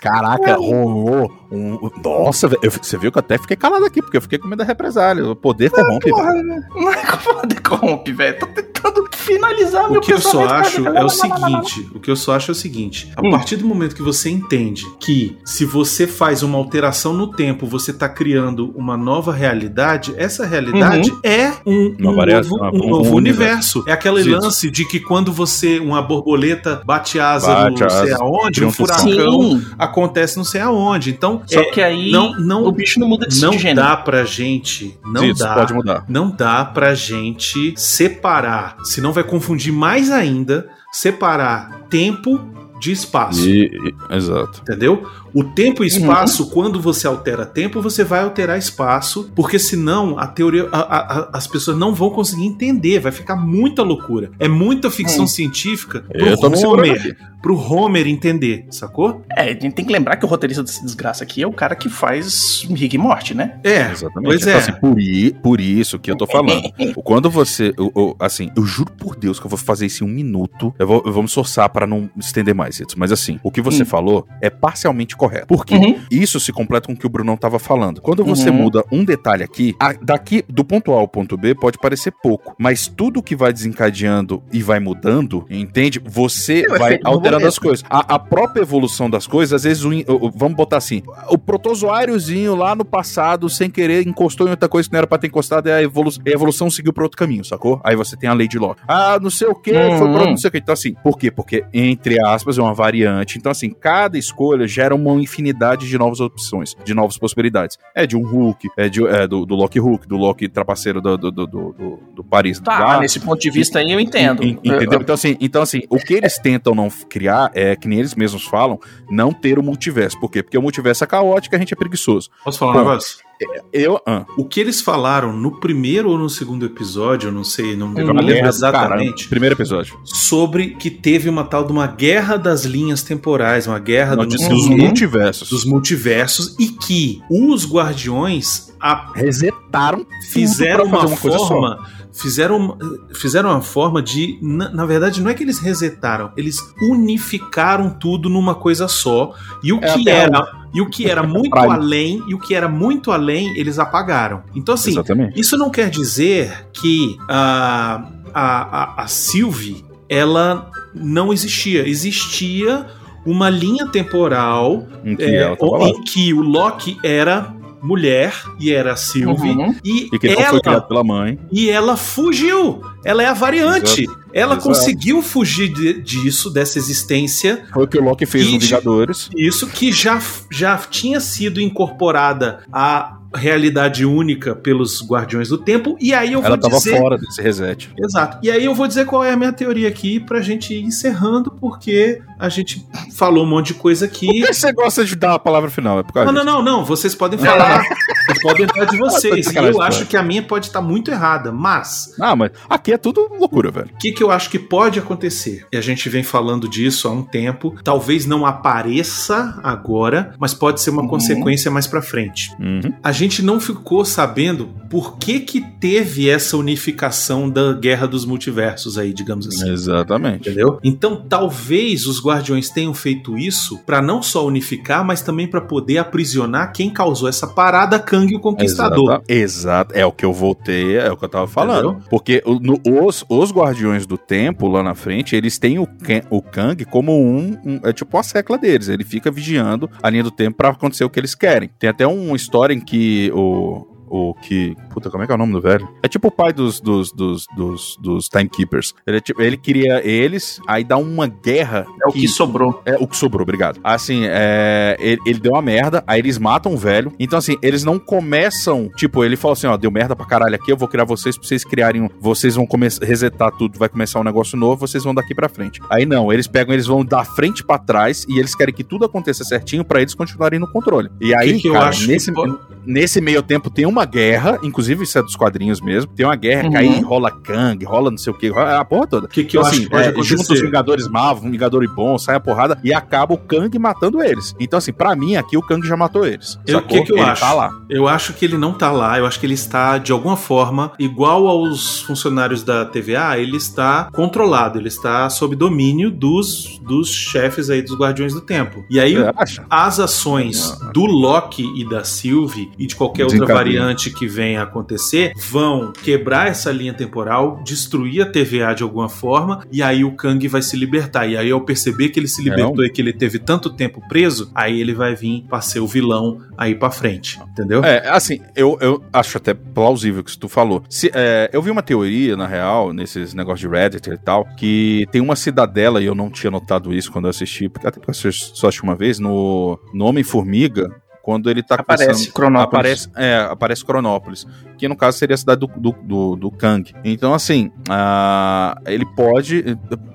Caraca. Rolou um. Nossa, eu- você viu que eu até fiquei calado aqui, porque eu fiquei com medo da represália. O poder corrompe, Porra, velho. né? não é como de corrompe, velho. Tô tentando finalizar meu O que eu só acho é o seguinte, o que eu só acho é o seguinte, a Hum. partir do momento que você entende que se você faz uma alteração no tempo, você tá criando uma nova realidade, essa realidade é um, Uma um variação, novo, um- um novo um universo. É aquele Isso. lance de que quando você, uma borboleta bate asa Bate no não sei asa, aonde, um furacão Sim, acontece não sei aonde. Então, só é, que aí não, não, o bicho não muda de, não gênero. dá pra gente, não Isso, dá pode mudar. não dá pra gente separar, senão vai confundir mais ainda, separar tempo de espaço. E- exato. Entendeu? O tempo e espaço, quando você altera tempo, você vai alterar espaço, porque senão a teoria, a- a- a- as pessoas não vão conseguir entender, vai ficar muita loucura. É muita ficção Hum. científica pro Homer, pro Homer entender, sacou? É, a gente tem que lembrar que o roteirista dessa desgraça aqui é o cara que faz Rick e Morty, né? É, Exatamente. pois Então, é. assim, por, i- por isso que eu tô falando. Quando você. eu- eu- assim, eu juro por Deus que eu vou fazer isso em um minuto. Eu vou, eu vou me esforçar pra não estender mais isso. Mas assim, o que você Hum. falou é parcialmente correto. Por quê? Uhum. Isso se completa com o que o Brunão tava falando. Quando você Uhum. muda um detalhe aqui, a- daqui do ponto A ao ponto B pode parecer pouco, mas tudo que vai desencadeando e vai mudando, entende? Você É o vai alterando as coisas. A, a própria evolução das coisas, às vezes, o o- vamos botar assim, o protozoáriozinho lá no passado, sem querer, encostou em outra coisa que não era pra ter encostado, e a, evolu a evolução seguiu pra outro caminho, sacou? Aí você tem a lei de Locke. Ah, não sei o que, foi pra Uhum. não sei o que. Então, assim, por quê? Porque, entre aspas, é uma variante. Então, assim, cada escolha gera uma infinidade de novas opções, de novas possibilidades. É de um Hulk, é, de, é do, do Loki Hulk, do Loki trapaceiro do, do, do, do, do- do Paris. Tá, lá. nesse ponto de vista aí eu entendo. En- Entendeu? Então assim, então, assim, o que eles tentam não criar é, que nem eles mesmos falam, não ter o multiverso. Por quê? Porque o multiverso é caótico e a gente é preguiçoso. Posso falar um Bom. negócio? Eu. Ah, O que eles falaram no primeiro ou no segundo episódio, eu não sei, não me lembro guerra exatamente. caramba. Primeiro episódio. sobre que teve uma tal de uma guerra das linhas temporais, uma guerra Não, do, disse não os sei o quê, multiversos. dos multiversos e que os guardiões a- Resetaram fizeram uma, uma coisa só. forma fizeram fizeram uma forma de na, na verdade não é que eles resetaram eles unificaram tudo numa coisa só e o É que era e o que era muito além e o que era muito além eles apagaram então assim Exatamente. isso não quer dizer que a, a, a, a Sylvie ela não existia. Existia uma linha temporal Em que é, em que o Loki era mulher e era a Sylvie Uhum. e, E que não foi ela criado pela mãe. e ela fugiu. Ela é a variante. Ela Exato. conseguiu fugir de- disso, dessa existência Foi o que o Loki fez no Vingadores. isso que já, já tinha sido incorporada à realidade única pelos Guardiões do Tempo. E aí eu vou Ela tava dizer. fora desse reset. Exato. E aí eu vou dizer qual é a minha teoria aqui pra gente ir encerrando, porque a gente falou um monte de coisa Por aqui. que você gosta de dar a palavra final? É por causa Não, não, disso. não, não. Vocês podem falar. Vocês podem dar de Ah, vocês. E eu acho que a minha pode estar muito errada. Mas Ah, mas aqui é tudo loucura, velho. o que, que eu acho que pode acontecer? E a gente vem falando disso há um tempo. Talvez não apareça agora, mas pode ser uma Uhum. consequência mais pra frente. Uhum. A gente não ficou sabendo por que que teve essa unificação da guerra dos multiversos aí, digamos assim. Exatamente. Entendeu? Então, talvez os Guardiões tenham feito isso pra não só unificar, mas também pra poder aprisionar quem causou essa parada Kang o Conquistador. Exata- Exato, é o que eu voltei, é o que eu tava falando. Entendeu? Porque no- os, os Guardiões do Tempo, lá na frente, eles têm o, o Kang como um, um- É tipo a secla deles. Ele fica vigiando a linha do tempo pra acontecer o que eles querem. Tem até uma história em que o. o que. Puta, como é que é o nome do velho? É tipo o pai dos, dos, dos, dos, dos Timekeepers. Ele, é tipo, ele queria eles, aí dá uma guerra. É o que sobrou. É o que sobrou, obrigado. Assim, é, ele, ele deu uma merda, aí eles matam o velho. Então, assim, eles não começam. Tipo, ele falou assim: ó, deu merda pra caralho aqui, eu vou criar vocês pra vocês criarem. um- Vocês vão começar resetar tudo, vai começar um negócio novo, vocês vão daqui pra frente. Aí não, eles pegam, eles vão da frente pra trás e eles querem que tudo aconteça certinho pra eles continuarem no controle. E aí, que que eu cara, acho nesse, que nesse meio tempo tem uma guerra, inclusive isso é dos quadrinhos mesmo. Tem uma guerra Uhum. que aí rola Kang, rola não sei o que, rola a porra toda. O que, que eu Então, acho assim, que pode é, junta os? Vingadores Mal, um Vingador bom, sai a porrada e acaba o Kang matando eles. Então, assim, pra mim, aqui o Kang já matou eles. Eu- o que que eu Ele acho? tá lá. Eu acho que ele não tá lá, eu acho que ele está, de alguma forma, igual aos funcionários da TVA, ele está controlado, ele está sob domínio dos, dos chefes aí dos Guardiões do Tempo. E aí, as ações do Loki e da Sylvie e de qualquer outra Desencadeia. Que venha a acontecer vão quebrar essa linha temporal, destruir a TVA de alguma forma e aí o Kang vai se libertar. E aí ao perceber que ele se libertou e que ele teve tanto tempo preso, aí ele vai vir pra ser o vilão aí pra frente, entendeu? É, assim, eu, eu acho até plausível o que tu falou. Se, é, eu vi uma teoria, na real, nesses negócios de Reddit e tal, que tem uma cidadela, e eu não tinha notado isso quando eu assisti, porque até porque eu só assisti uma vez, no, no Homem-Formiga, quando ele tá Aparece começando- Cronópolis. Aparece, é, aparece Cronópolis, que no caso seria a cidade do, do, do, do Kang. Então, assim, ah, ele pode.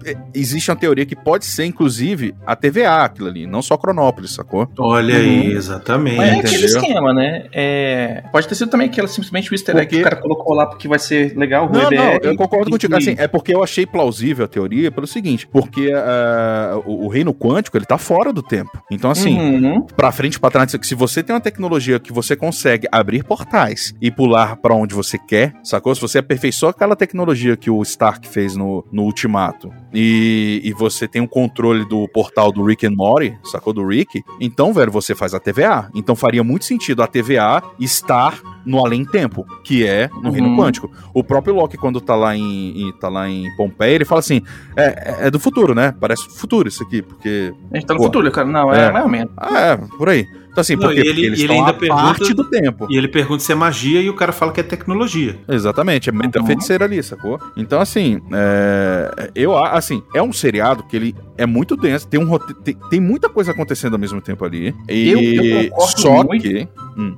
eh, Existe uma teoria que pode ser, inclusive, a TVA, aquilo ali, não só Cronópolis, sacou? Olha Uhum. aí, exatamente. Mas é Entendeu? aquele esquema, né? É, Pode ter sido também aquela simplesmente o easter egg Porque- que o cara colocou lá porque vai ser legal. o Não, EBR, não, eu concordo e- contigo. Assim, é porque eu achei plausível a teoria pelo seguinte, porque ah, o, o reino quântico, ele tá fora do tempo. Então, assim, Uhum. pra frente e pra trás, se você tem uma tecnologia que você consegue abrir portais e pular pra onde você quer, sacou? Se você aperfeiçoa aquela tecnologia que o Stark fez no, no Ultimato e, e você tem um controle do portal do Rick and Morty, sacou? Do Rick, então, velho, você faz a TVA. Então faria muito sentido a TVA estar no além-tempo, que é no reino Uhum. quântico. O próprio Loki, quando tá lá em, em- tá lá em Pompeia, ele fala assim: é, é do futuro, né? Parece futuro isso aqui, porque A gente tá no Pô. futuro, cara. Não, é, É. mais ou menos. ah, é, por aí. Então, assim, Não, porque, ele- porque eles ele estão ainda pergunta- parte do tempo. E ele pergunta se é magia e o cara fala que é tecnologia. Exatamente, é muita Uhum. feiticeira ali, sacou? Então, assim, é, eu assim, é um seriado que ele é muito denso, tem, um, rote- tem, tem muita coisa acontecendo ao mesmo tempo ali. E Eu- eu concordo só muito. que.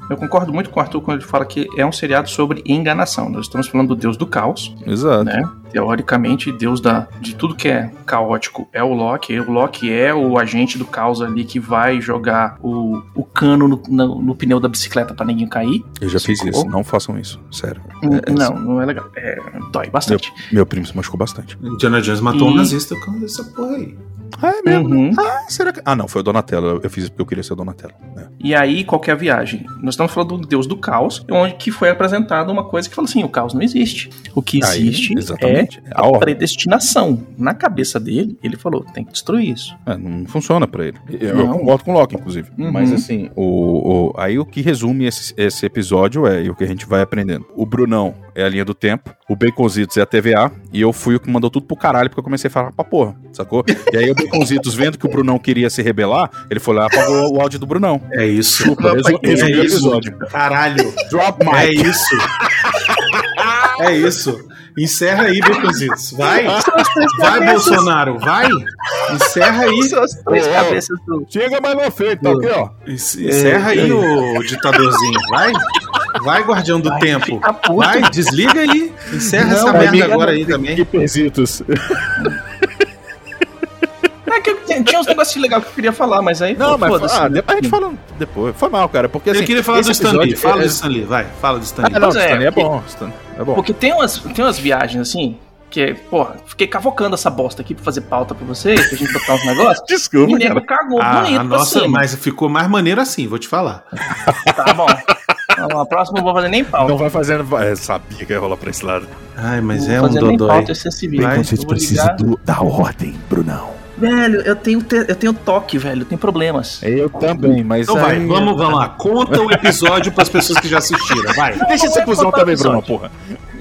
Eu concordo muito com o Arthur quando ele fala que é um seriado sobre enganação. Nós estamos falando do deus do caos, Exato. né? Teoricamente, deus da, de tudo que é caótico é o Loki. O Loki é o agente do caos ali que vai jogar o, o cano no, no- no pneu da bicicleta pra ninguém cair. Eu já fiz isso, não façam isso, sério. N- É, não, não é legal. É, dói bastante. Meu primo se machucou bastante. Indiana Jones matou E- um nazista por causa dessa porra aí. Ah, é mesmo? Uhum. Ah, será que. Ah, não, foi o Donatello. Eu- fiz isso porque eu queria ser o Donatello. né? E aí, qual que é a viagem? Nós estamos falando do deus do caos, onde que foi apresentada uma coisa que fala assim: o caos não existe. O que Aí, existe é exatamente. a a ordem. predestinação. Na cabeça dele, ele falou: tem que destruir isso. É, não funciona pra ele. Eu, eu concordo com o Loki, inclusive. Uhum. Mas assim, o, o- aí o que resume esse, esse episódio é e o que a gente vai aprendendo. O Brunão é a linha do tempo, o Baconzitos é a TVA, e eu fui o que mandou tudo pro caralho, porque eu comecei a falar pra porra, sacou? E aí o Baconzitos, vendo que o Brunão queria se rebelar, ele foi lá e apagou o áudio do Brunão. É isso. Chupa, resu- é o isso. episódio. Caralho. Drop É mic. isso. É isso. Encerra aí, Beconzitos. Vai. Vai, Bolsonaro. Vai. Encerra aí. Ô, ô. Chega mais na frente, tá aqui, ó. Encerra aí, o ditadorzinho. Vai. Vai, guardião do Vai tempo. Vai, desliga aí. Encerra Não, essa merda agora aí também. Baconzitos. É que tinha, tinha uns negócios legais que eu queria falar, mas aí. Não, pô, mas foda-se, ah, né? depois a gente fala depois. Foi mal, cara, porque assim... Eu queria falar do Stan Lee. episódio Fala é- do Stan Lee. Vai, fala do Stan Ah, Lee. não, Pois é, Stan, é porque- bom, Stan, é bom. Porque tem umas, tem umas viagens assim. Que, porra, fiquei cavocando essa bosta aqui pra fazer pauta pra vocês, pra gente botar uns negócios. Desculpa, E nego cagou Ah, bonito a pra nossa, cima. mas ficou mais maneiro assim, vou te falar. Tá bom. Então, a próxima eu não vou fazer nem pauta. Não vai fazendo. Eu sabia que ia rolar pra esse lado. Ai, mas Não é um fazer nem dodói. pauta esse civil. Vai, Eu vou ligar. da ordem, Brunão. Velho, eu tenho, te- eu tenho toque, velho, eu tenho problemas. Eu também, mas. Então vai, vamos, vamos lá. Conta o episódio pras pessoas que já assistiram. Vai. Deixa esse cuzão também, Bruno, porra.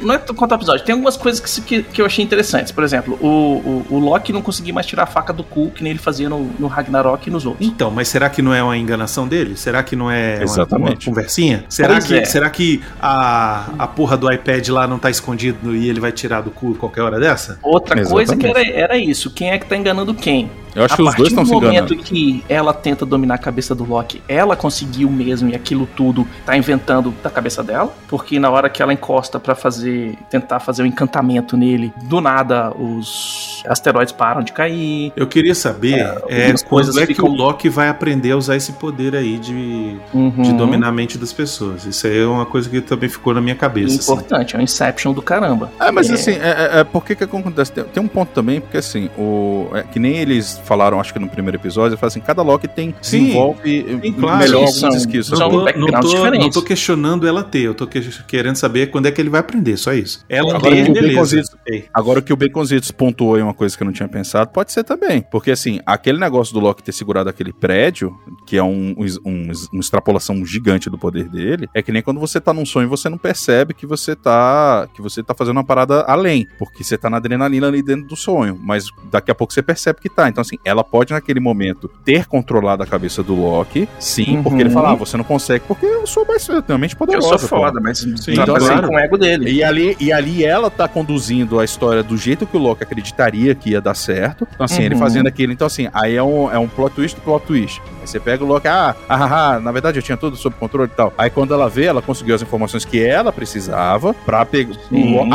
Não é quanto ao episódio, tem algumas coisas que, que, que eu achei interessantes. Por exemplo, o, o, o Loki não conseguia mais tirar a faca do cu que nem ele fazia no, no Ragnarok e nos outros. Então, mas será que não é uma enganação dele? Será que não é uma- Exatamente. uma, conversinha? Será Pois que, é. será que a, a porra do iPad lá não tá escondido e ele vai tirar do cu qualquer hora dessa? Outra coisa que Exatamente. era, era isso, quem é que tá enganando quem? Eu acho a que os partir dois estão do se momento enganando. que ela tenta dominar a cabeça do Loki, ela conseguiu mesmo e aquilo tudo tá inventando da cabeça dela, porque na hora que ela encosta pra fazer, tentar fazer o encantamento nele, do nada os asteroides param de cair. Eu queria saber é, coisas quando é que ficam- o Loki vai aprender a usar esse poder aí de, Uhum. de dominar a mente das pessoas. Isso aí é uma coisa que também ficou na minha cabeça. assim. Importante, é um Inception do caramba. É, mas É. assim, é, é, é, por que que acontece? Tem, tem um ponto também, porque assim, o, é, que nem eles falaram, acho que no primeiro episódio, eles falam assim, cada Loki tem, Sim, desenvolve sim, claro. melhor algumas são- skills. são- sabe? Não tô, não, tô, não tô questionando ela ter, eu tô que- querendo saber quando é que ele vai aprender, só isso. Ela Agora o beleza. Agora, o que o Baconzitos pontuou em uma coisa que eu não tinha pensado, pode ser também. Porque, assim, aquele negócio do Loki ter segurado aquele prédio, que é um, um- uma extrapolação gigante do poder dele, é que nem quando você tá num sonho você não percebe que você tá que você tá fazendo uma parada além. Porque você tá na adrenalina ali dentro do sonho. Mas daqui a pouco você percebe que tá. Então, assim, ela pode, naquele momento, ter controlado a cabeça do Loki, sim, Uhum. porque ele fala, ah, você não consegue, porque eu sou mais extremamente Eu poderosa. sou pô." foda, mas Sim, então, assim, com o ego dele. E ali, e ali ela tá conduzindo a história do jeito que o Loki acreditaria que ia dar certo. Então, assim, ele Uhum. fazendo aquilo. Então, assim, aí é um, é um plot twist do plot twist. Aí você pega o Loki, ah, ah, ah, ah, na verdade eu tinha tudo sob controle e tal. Aí quando ela vê, ela conseguiu as informações que ela precisava pra pegar.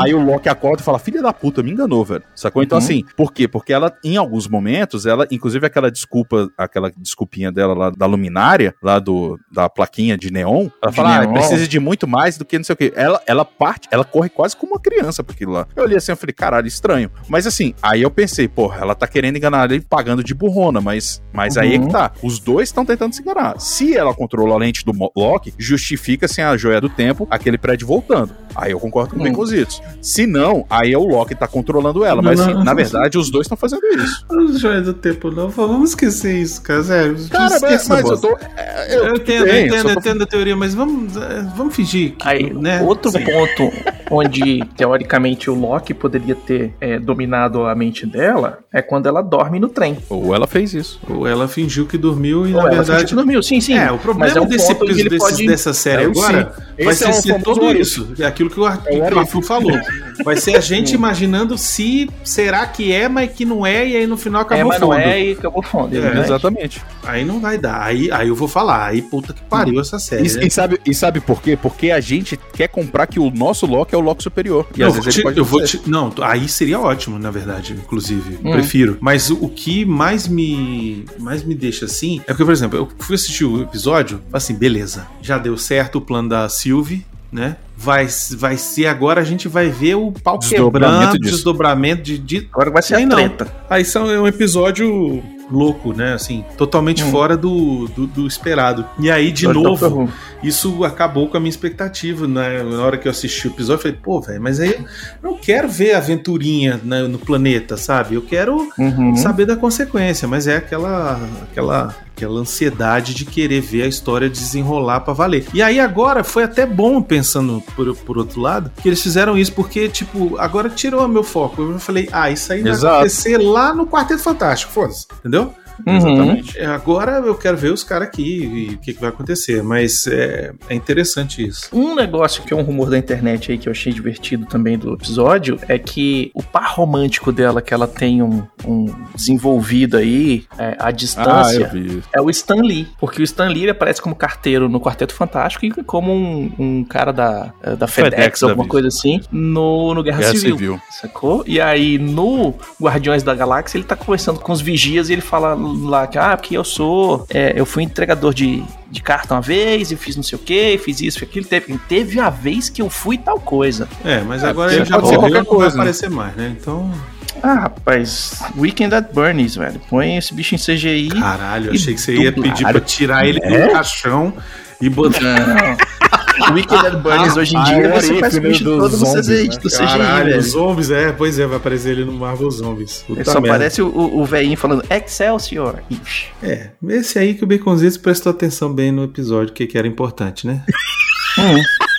Aí o Loki acorda e fala: Filha da puta, me enganou, velho. Sacou? Então, Uhum. assim, por quê? Porque ela, em alguns momentos, ela, inclusive aquela desculpa, aquela desculpinha dela lá da luminária, lá do, da plaquinha de neon, ela De fala: ah, neon. precisa de muito mais do que não sei o quê. Ela, ela parte, ela corre quase como uma criança pra aquilo lá. Eu olhei assim, eu falei, caralho, estranho. Mas assim, aí eu pensei, porra, ela tá querendo enganar ele pagando de burrona, mas, mas aí é que Uhum. tá. Os dois estão tentando se enganar. Se ela controla a lente do Loki, justifica sem a joia do tempo aquele prédio voltando. Aí eu concordo com o Hum. Baconzitos. Se não, aí é o Loki tá controlando ela. Não, Mas não, assim, não, na não. verdade, os dois estão fazendo isso. Os joias do tempo não, vamos esquecer isso, cara, sério. Cara, mas, mas eu tô. é, Eu entendo, bem, eu entendo, eu tô- entendo a teoria, mas vamos, eh, vamos fingir que, Aí, né? outro Sim. ponto onde, teoricamente, o Loki poderia ter é, dominado a mente dela é quando ela dorme no trem. Ou ela fez isso. Ou ela fingiu que dormiu e, Ou na ela fingiu verdade... que dormiu, sim, sim. É, o problema Mas é um desse, desses- pode... dessa série É agora sim. vai Esse ser, é o ser tudo isso. É aquilo que o, Ar- É o. Arthur falou. Vai ser a gente imaginando se será que é, mas que não é, e aí no final É, acabou mas não fundo. é e acabou fundo. É? Exatamente. Aí não vai dar. Aí, aí eu vou falar. Aí puta que pariu essa série. E, né? e sabe, e sabe por quê? Porque a gente quer comprar que o nosso Loki é o Loki superior. E Não, às eu vou vezes te- ele pode eu vou te- não, aí seria ótimo, na verdade, inclusive. Hum. Prefiro. Mas o, que mais me mais me deixa assim é porque, por exemplo, eu fui assistir o episódio, falei assim, beleza, já deu certo o plano da Sylvie, né? Vai, vai ser agora a gente vai ver o pau Desdobramento quebrando, disso. desdobramento de, de Agora vai ser Aí a não. treta. Aí são, é um episódio louco, né? Assim, totalmente Hum. fora do, do, do esperado. E aí, de novo, isso acabou com a minha expectativa. Né? Na hora que eu assisti o episódio, eu falei, pô, velho, mas aí eu não quero ver a aventurinha né, no planeta, sabe? Eu quero Uhum. saber da consequência, mas é aquela, aquela, aquela ansiedade de querer ver a história desenrolar pra valer. E aí agora foi até bom, pensando por, por outro lado, que eles fizeram isso, porque, tipo, agora tirou meu foco. Eu falei, ah, isso aí vai Exato. acontecer lá no Quarteto Fantástico, foda-se, entendeu? Uhum. Exatamente. É, Agora eu quero ver os caras aqui e o que, que vai acontecer, mas é, é interessante isso. Um negócio que é um rumor da internet aí que eu achei divertido também do episódio é que o par romântico dela, que ela tem um, um desenvolvido aí é, à Ah, distância, vi. é o Stan Lee. Porque o Stan Lee ele aparece como carteiro no Quarteto Fantástico e como um, um cara da, eh, da FedEx, FedEx da alguma vida. coisa assim, no, no Guerra, Guerra Civil. Civil. Sacou? E aí, no Guardiões da Galáxia, ele tá conversando com os vigias e ele fala lá que, ah, porque eu sou. é, eu fui entregador de, de carta uma vez e fiz não sei o que, fiz isso, fiz aquilo. Teve, teve a vez que eu fui tal coisa. É, mas É, agora porque ele já pode ser qualquer não vai coisa, né? aparecer mais, né? Então, Ah, rapaz, Weekend at Bernie's, velho. Põe esse bicho em CGI. caralho, eu achei que você ia pedir pra tirar ele É? do caixão e botar. At Bernie's hoje em Ah, dia é você o faz bicho dos todo no zombies, CGI, né? do CGI, Caralho, velho. os zombies, é, pois é, vai aparecer ele no Marvel Zombies. Puta Ele só merda. parece o, o, o velhinho falando Excelsior. Ixi. É, esse aí que o Baconzitos prestou atenção bem no episódio, que, que era importante, né? Hum.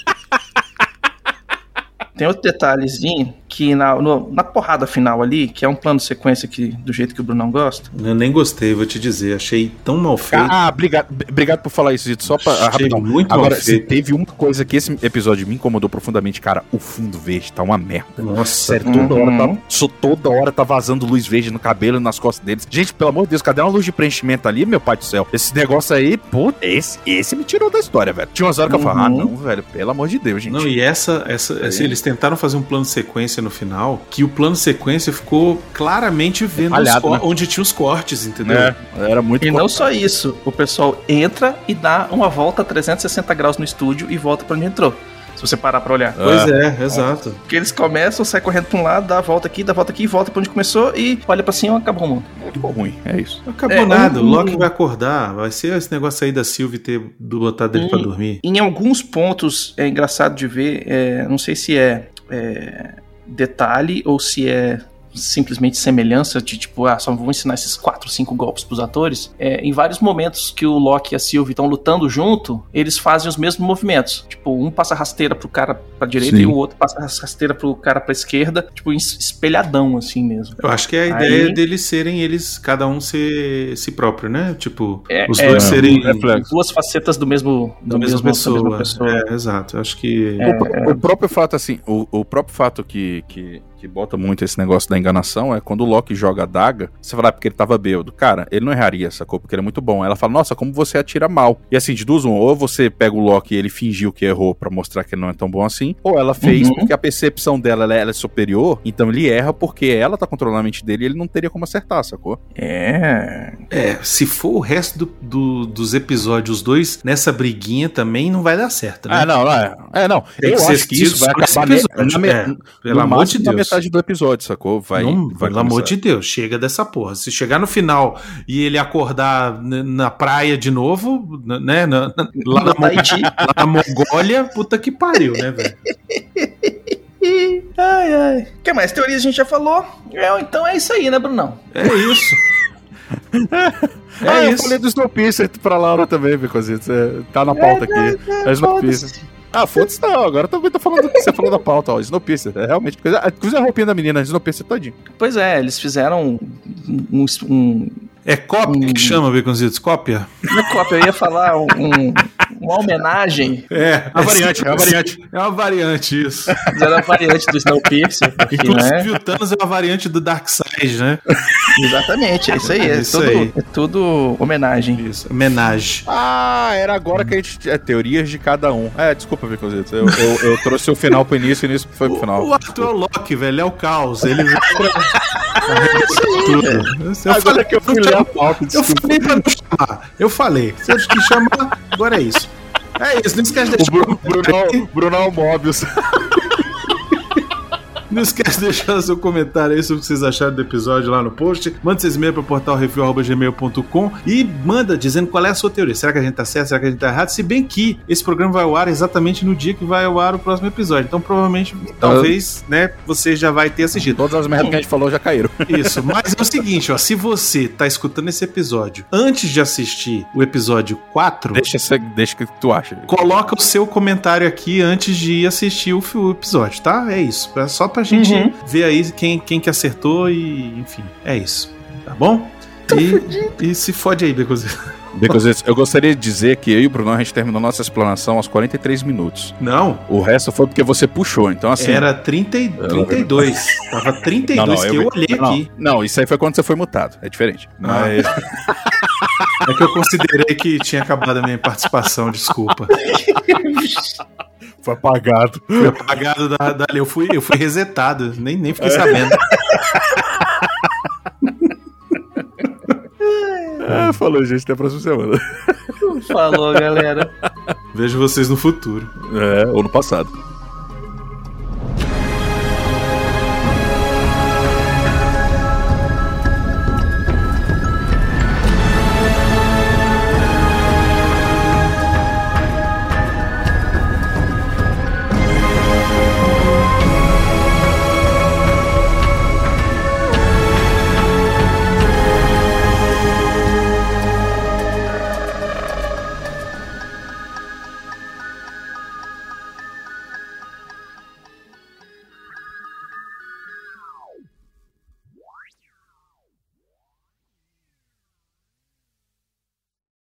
Tem outro detalhezinho que na, no- na porrada final ali, que é um plano sequência que, do jeito que o Brunão gosta. Eu nem gostei, vou te dizer. Achei tão mal feito. Ah, obrigado, obrigado por falar isso, Zito. Só pra. Achei rapidão. muito Agora, mal feito. teve uma coisa que esse episódio me incomodou profundamente, cara, o fundo verde tá uma merda. Nossa. Sério, toda Uhum. hora tá, só toda hora tá vazando luz verde no cabelo e nas costas deles. Gente, pelo amor de Deus, cadê uma luz de preenchimento ali, meu pai do céu? Esse negócio aí, pô, esse, esse me tirou da história, velho. Tinha umas horas que eu falava, ah, Uhum. não, velho, pelo amor de Deus, gente. Não, e essa, essa, essa- eles tentaram fazer um plano sequência no final, que o plano sequência ficou claramente vendo os Falhado, cor- né? onde tinha os cortes, entendeu? É, era muito E não só isso, o pessoal entra e dá uma volta a 360 graus no estúdio e volta pra onde entrou. Se você parar pra olhar. Pois é, exato. Porque eles começam, sai correndo pra um lado, dá a volta aqui, dá a volta aqui, volta pra onde começou e olha pra cima, acabou o mundo. ficou ruim, é isso. Acabou É, nada, um- o Loki vai acordar, vai ser esse negócio aí da Sylvie ter do- botado ele pra Hum. dormir. Em alguns pontos é engraçado de ver, é, não sei se é, é, detalhe ou se é simplesmente semelhança de tipo, ah, só vou ensinar esses quatro, cinco golpes pros atores. É, em vários momentos que o Loki e a Sylvie estão lutando junto, eles fazem os mesmos movimentos. Tipo, um passa rasteira pro cara pra direita Sim. e o outro passa rasteira pro cara pra esquerda, tipo, es- espelhadão assim mesmo. Eu acho que é a Aí- ideia deles serem eles, cada um ser si próprio, né? Tipo, É, os é, dois serem reflexo. Duas facetas do mesmo da do mesma mesmo- pessoa. da mesma pessoa. É, exato. Eu acho que. O, o próprio fato, assim, o, o próprio fato que, que, que bota muito esse negócio da enganação é quando o Loki joga a daga, você fala, ah, porque ele tava bêbado. Cara, ele não erraria, sacou? Porque ele é muito bom. Ela fala, nossa, como você atira mal. E assim, de duas, um, ou você pega o Loki e ele fingiu que errou pra mostrar que ele não é tão bom assim, ou ela fez Uhum. porque a percepção dela ela, ela é superior, então ele erra porque ela tá controlando a mente dele e ele não teria como acertar, sacou? É. É, se for o resto do- do- dos episódios, os dois nessa briguinha também não vai dar certo, né? Ah, não, não é. É, não. Tem Eu que ser acho que isso vai acabar episódio, na, me- é. Pelo no amor de Deus. Metade do episódio, sacou? Vai, Não, vai pelo amor de Deus, chega dessa porra. Se chegar no final e ele acordar na praia de novo, né? na- na- lá, na, lá na Mongólia, puta que pariu, né, velho? Ai, ai. O que mais? Teorias a gente já falou. É, então é isso aí, né, Brunão? É isso. É ah, eu isso. falei do Snowpiercer pra Laura também, Bicosito. É, tá na pauta aqui. É, Snowpiercer. Ah, foda-se não, agora eu também tô falando do que você falou da pauta, ó. Snowpiercer, é realmente. coisa- ah, Inclusive a roupinha da menina, Snowpiercer todinho. Pois é, eles fizeram um. um, um É cópia Hum. que chama, Baconzitos? Cópia? uma cópia, eu ia falar um- um- uma homenagem. É. uma variante, é uma variante. É uma variante, isso. Fizeram a variante do Snowpiercer. Porque, né? Inclusive o Thanos é uma variante do Darkseid, né? Exatamente, é isso aí. É, Isso tudo, aí. é tudo homenagem. Isso. Homenagem. Ah, era agora que a gente. É, teorias de cada um. É, desculpa, Bicosito. Eu, eu, eu trouxe o final pro início e o início foi pro final. O Arthur é o Loki, velho. É o caos. Ele pra arrebentar tudo. Eu Agora falei, que eu fui ler a pauta, eu falei pra não chamar. Eu falei. Se eu te chamar, agora é isso. É isso. Não esquece de O deixar Bruno, Bruno, Bruno é o Mobius. Não esquece de deixar seu comentário aí sobre o que vocês acharam do episódio lá no post. Manda seus e-mails para portalreview.gmail.com e manda dizendo qual é a sua teoria. Será que a gente tá certo? Será que a gente tá errado? Se bem que esse programa vai ao ar exatamente no dia que vai ao ar o próximo episódio. Então, provavelmente, talvez, né, você já vai ter assistido. Todas as merdas que a gente falou já caíram. Isso, mas é o seguinte, ó, se você tá escutando esse episódio antes de assistir o episódio 4, Deixa, deixa o que tu acha. coloca o seu comentário aqui antes de ir assistir o, o episódio, tá? É isso. É só pra gente Uhum. ver aí quem, quem que acertou e, enfim, é isso. Tá bom? E, e se fode aí, Becozinho. Becositos, eu gostaria de dizer que eu e o Bruno a gente terminou nossa explanação aos 43 minutos. Não, O resto foi porque você puxou, então assim. era 30, e- 32. Tava 32 Não, não, que eu eu, olhei não, aqui. Não, isso aí foi quando você foi mutado. É diferente. Mas. É que eu considerei que tinha acabado a minha participação, desculpa. Foi apagado. Foi apagado da, dali. Eu fui, eu fui resetado, nem, nem fiquei sabendo. É, falou, gente. Até a próxima semana. Falou, galera. Vejo vocês no futuro. É, ou no passado.